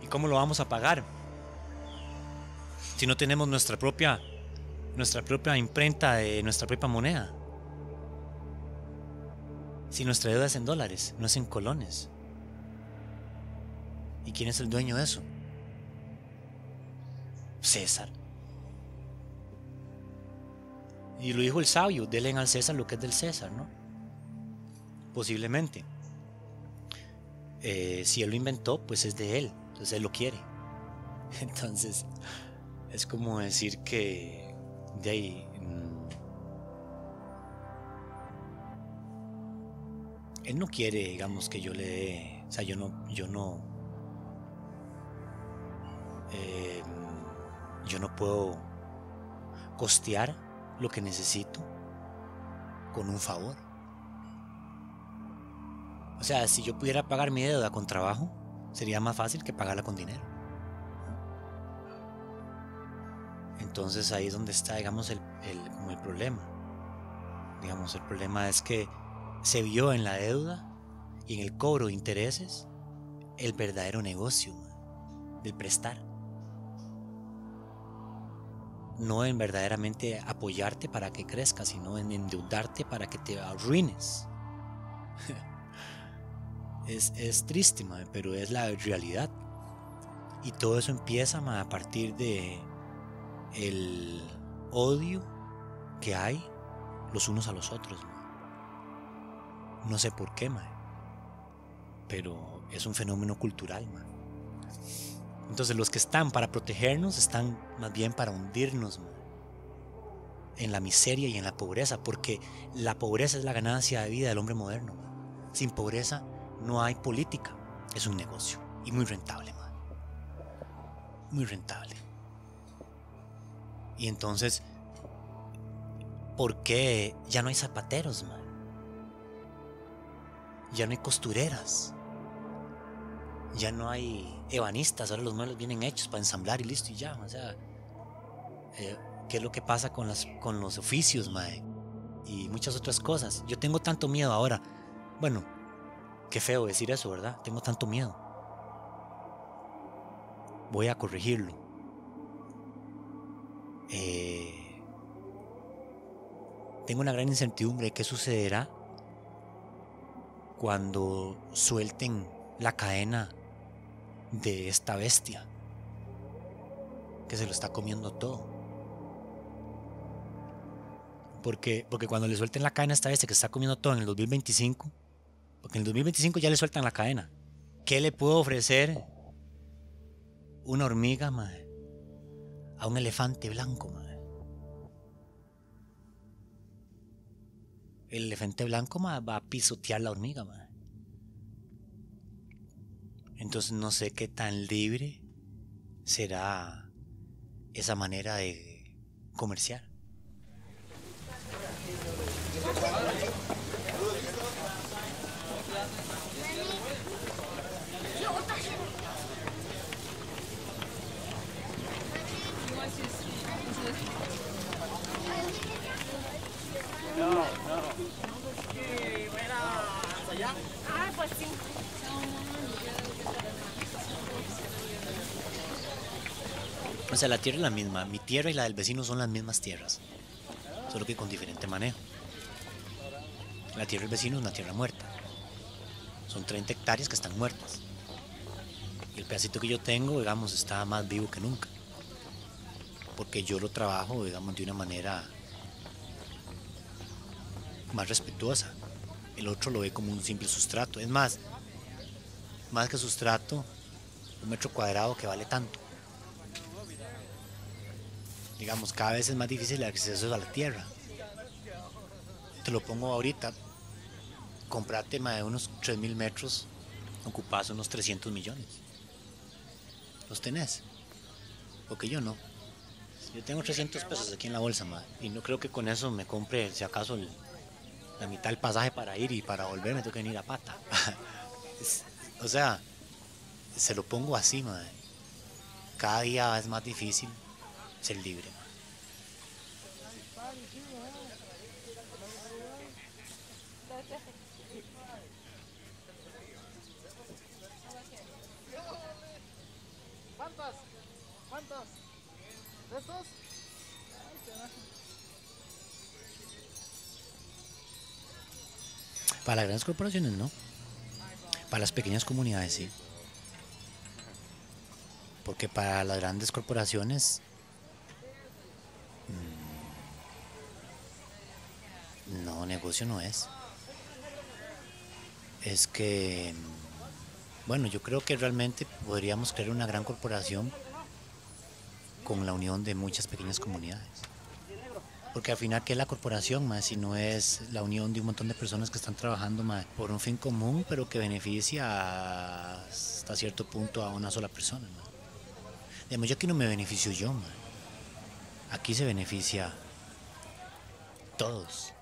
¿Y cómo lo vamos a pagar? Si no tenemos nuestra propia, nuestra propia imprenta de nuestra propia moneda. Si nuestra deuda es en dólares, no es en colones. ¿Y quién es el dueño de eso? César. Y lo dijo el sabio, denle al César lo que es del César, ¿no? Posiblemente. Eh, si él lo inventó, pues es de él, entonces él lo quiere. Entonces, es como decir que de ahí... él no quiere, digamos, que yo le. O sea, yo no... Yo no... Eh, yo no puedo costear lo que necesito con un favor. O sea, si yo pudiera pagar mi deuda con trabajo, sería más fácil que pagarla con dinero. Entonces ahí es donde está, digamos, el, el problema. Digamos, el problema es que se vio en la deuda y en el cobro de intereses el verdadero negocio del prestar no en verdaderamente apoyarte para que crezcas, sino en endeudarte para que te arruines. es, es, triste, pero es la realidad. Y todo eso empieza a partir de el odio que hay los unos a los otros. No sé por qué, pero es un fenómeno cultural. Entonces los que están para protegernos están más bien para hundirnos en la miseria y en la pobreza, porque la pobreza es la ganancia de vida del hombre moderno. Sin pobreza no hay política, es un negocio y muy rentable, muy rentable. Y entonces, ¿por qué ya no hay zapateros, man? Ya no hay costureras ya no hay ebanistas, ahora los muebles vienen hechos para ensamblar y listo y ya. O sea, eh, ¿qué es lo que pasa con, las, con los oficios, mae? Y muchas otras cosas. Yo tengo tanto miedo ahora. Bueno, qué feo decir eso, ¿verdad? Tengo tanto miedo. Voy a corregirlo. Eh, tengo una gran incertidumbre de qué sucederá cuando suelten la cadena de esta bestia que se lo está comiendo todo. Porque, porque cuando le suelten la cadena a esta bestia que se está comiendo todo en el 2025, porque en el 2025 ya le sueltan la cadena, ¿qué le puedo ofrecer una hormiga madre, a un elefante blanco? Madre? el elefante blanco ma, va a pisotear la hormiga. Ma. Entonces no sé qué tan libre será esa manera de comerciar. No, no. Ah, pues sí. O sea, la tierra es la misma. Mi tierra y la del vecino son las mismas tierras. Solo que con diferente manejo. La tierra del vecino es una tierra muerta. Son 30 hectáreas que están muertas. Y el pedacito que yo tengo, digamos, está más vivo que nunca. Porque yo lo trabajo, digamos, de una manera más respetuosa. El otro lo ve como un simple sustrato. Es más, más que sustrato, un metro cuadrado que vale tanto. Digamos, cada vez es más difícil el acceso a la tierra. Te lo pongo ahorita. Comprate más de unos 3.000 metros, ocupás unos 300 millones. ¿Los tenés? Porque yo no. Yo tengo 300 pesos aquí en la bolsa, madre. Y no creo que con eso me compre, si acaso, el- la mitad del pasaje para ir y para volver me que venir a pata. O sea, se lo pongo así, madre. Cada día es más difícil ser libre. madre. ¿Cuántos? ¿Cuántos? ¿De estos? Para las grandes corporaciones no. Para las pequeñas comunidades sí. Porque para las grandes corporaciones mm, no, negocio no es. Es que, mm, bueno, yo creo que realmente podríamos crear una gran corporación con la unión de muchas pequeñas comunidades. Porque al final, ¿qué es la corporación, más Si no es la unión de un montón de personas que están trabajando más por un fin común, pero que beneficia hasta cierto punto a una sola persona. ma. Digamos, yo aquí no me beneficio yo, ma. aquí se beneficia todos.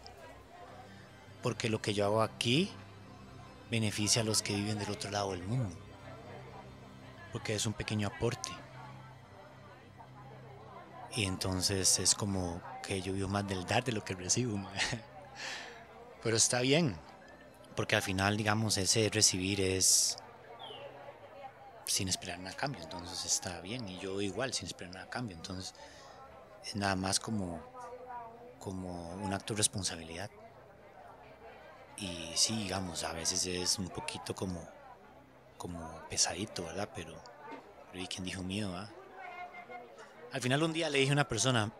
Porque lo que yo hago aquí beneficia a los que viven del otro lado del mundo. Porque es un pequeño aporte. Y entonces es como que yo vivo más del dar de lo que recibo. Pero está bien, porque al final, digamos, ese recibir es sin esperar nada a cambio, entonces está bien. Y yo igual, sin esperar nada a cambio, entonces es nada más como, como un acto de responsabilidad. Y sí, digamos, a veces es un poquito como, como pesadito, ¿verdad? Pero, pero ¿y quién dijo miedo, ah? Al final un día le dije a una persona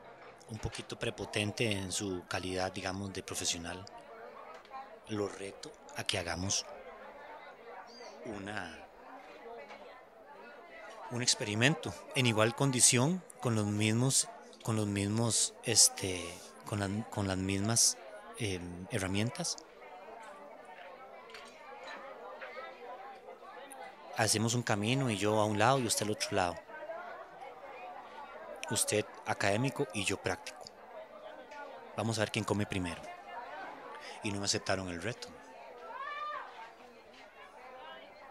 un poquito prepotente en su calidad, digamos, de profesional, lo reto a que hagamos una un experimento en igual condición con los mismos con los mismos este con, con las mismas eh, herramientas hacemos un camino y yo a un lado y usted al otro lado usted académico y yo práctico. Vamos a ver quién come primero. Y no me aceptaron el reto.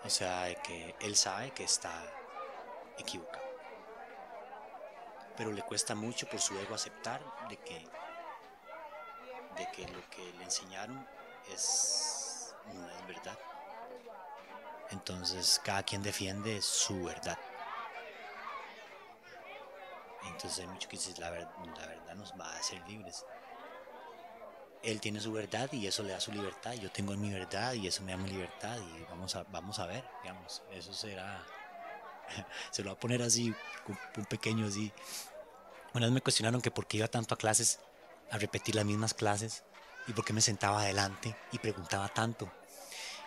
O sea, que él sabe que está equivocado. Pero le cuesta mucho por su ego aceptar de que, de que lo que le enseñaron es, no es verdad. Entonces cada quien defiende su verdad. Entonces hay mucho que dice, la, ver- la verdad nos va a hacer libres. Él tiene su verdad y eso le da su libertad. Yo tengo mi verdad y eso me da mi libertad. Y vamos a, vamos a ver, digamos, eso será... Se lo va a poner así, un, un pequeño así. Una vez me cuestionaron que por qué iba tanto a clases, a repetir las mismas clases, y por qué me sentaba adelante y preguntaba tanto.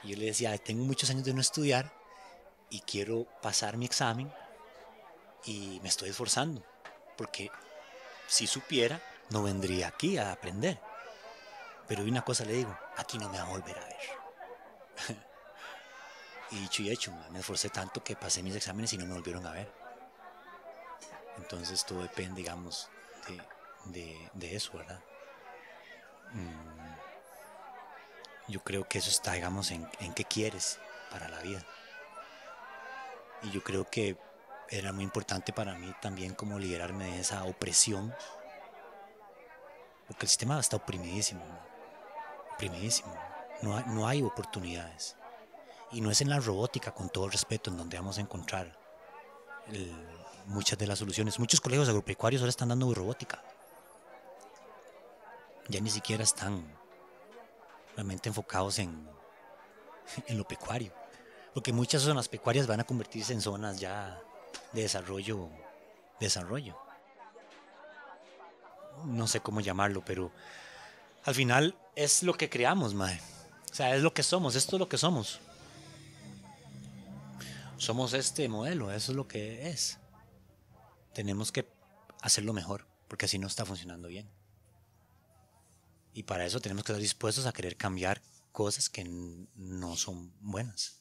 Y yo le decía, tengo muchos años de no estudiar y quiero pasar mi examen y me estoy esforzando, porque si supiera, no vendría aquí a aprender. Pero una cosa le digo, aquí no me va a volver a ver. y dicho y hecho, me esforcé tanto que pasé mis exámenes y no me volvieron a ver. Entonces todo depende, digamos, de, eso, ¿verdad? Mm, yo creo que eso está, digamos, en qué quieres para la vida. Y yo creo que era muy importante para mí también como liberarme de esa opresión, porque el sistema está oprimidísimo, oprimidísimo, no no hay oportunidades. Y no es en la robótica, con todo respeto, en donde vamos a encontrar muchas de las soluciones. Muchos colegios agropecuarios ahora están dando robótica. Ya ni siquiera están realmente enfocados en, en lo pecuario. Porque muchas zonas pecuarias van a convertirse en zonas ya de desarrollo, desarrollo. No sé cómo llamarlo, pero al final es lo que creamos, madre. O sea, es lo que somos, esto es lo que somos. Somos este modelo, eso es lo que es. Tenemos que hacerlo mejor, porque así no está funcionando bien. Y para eso tenemos que estar dispuestos a querer cambiar cosas que no son buenas.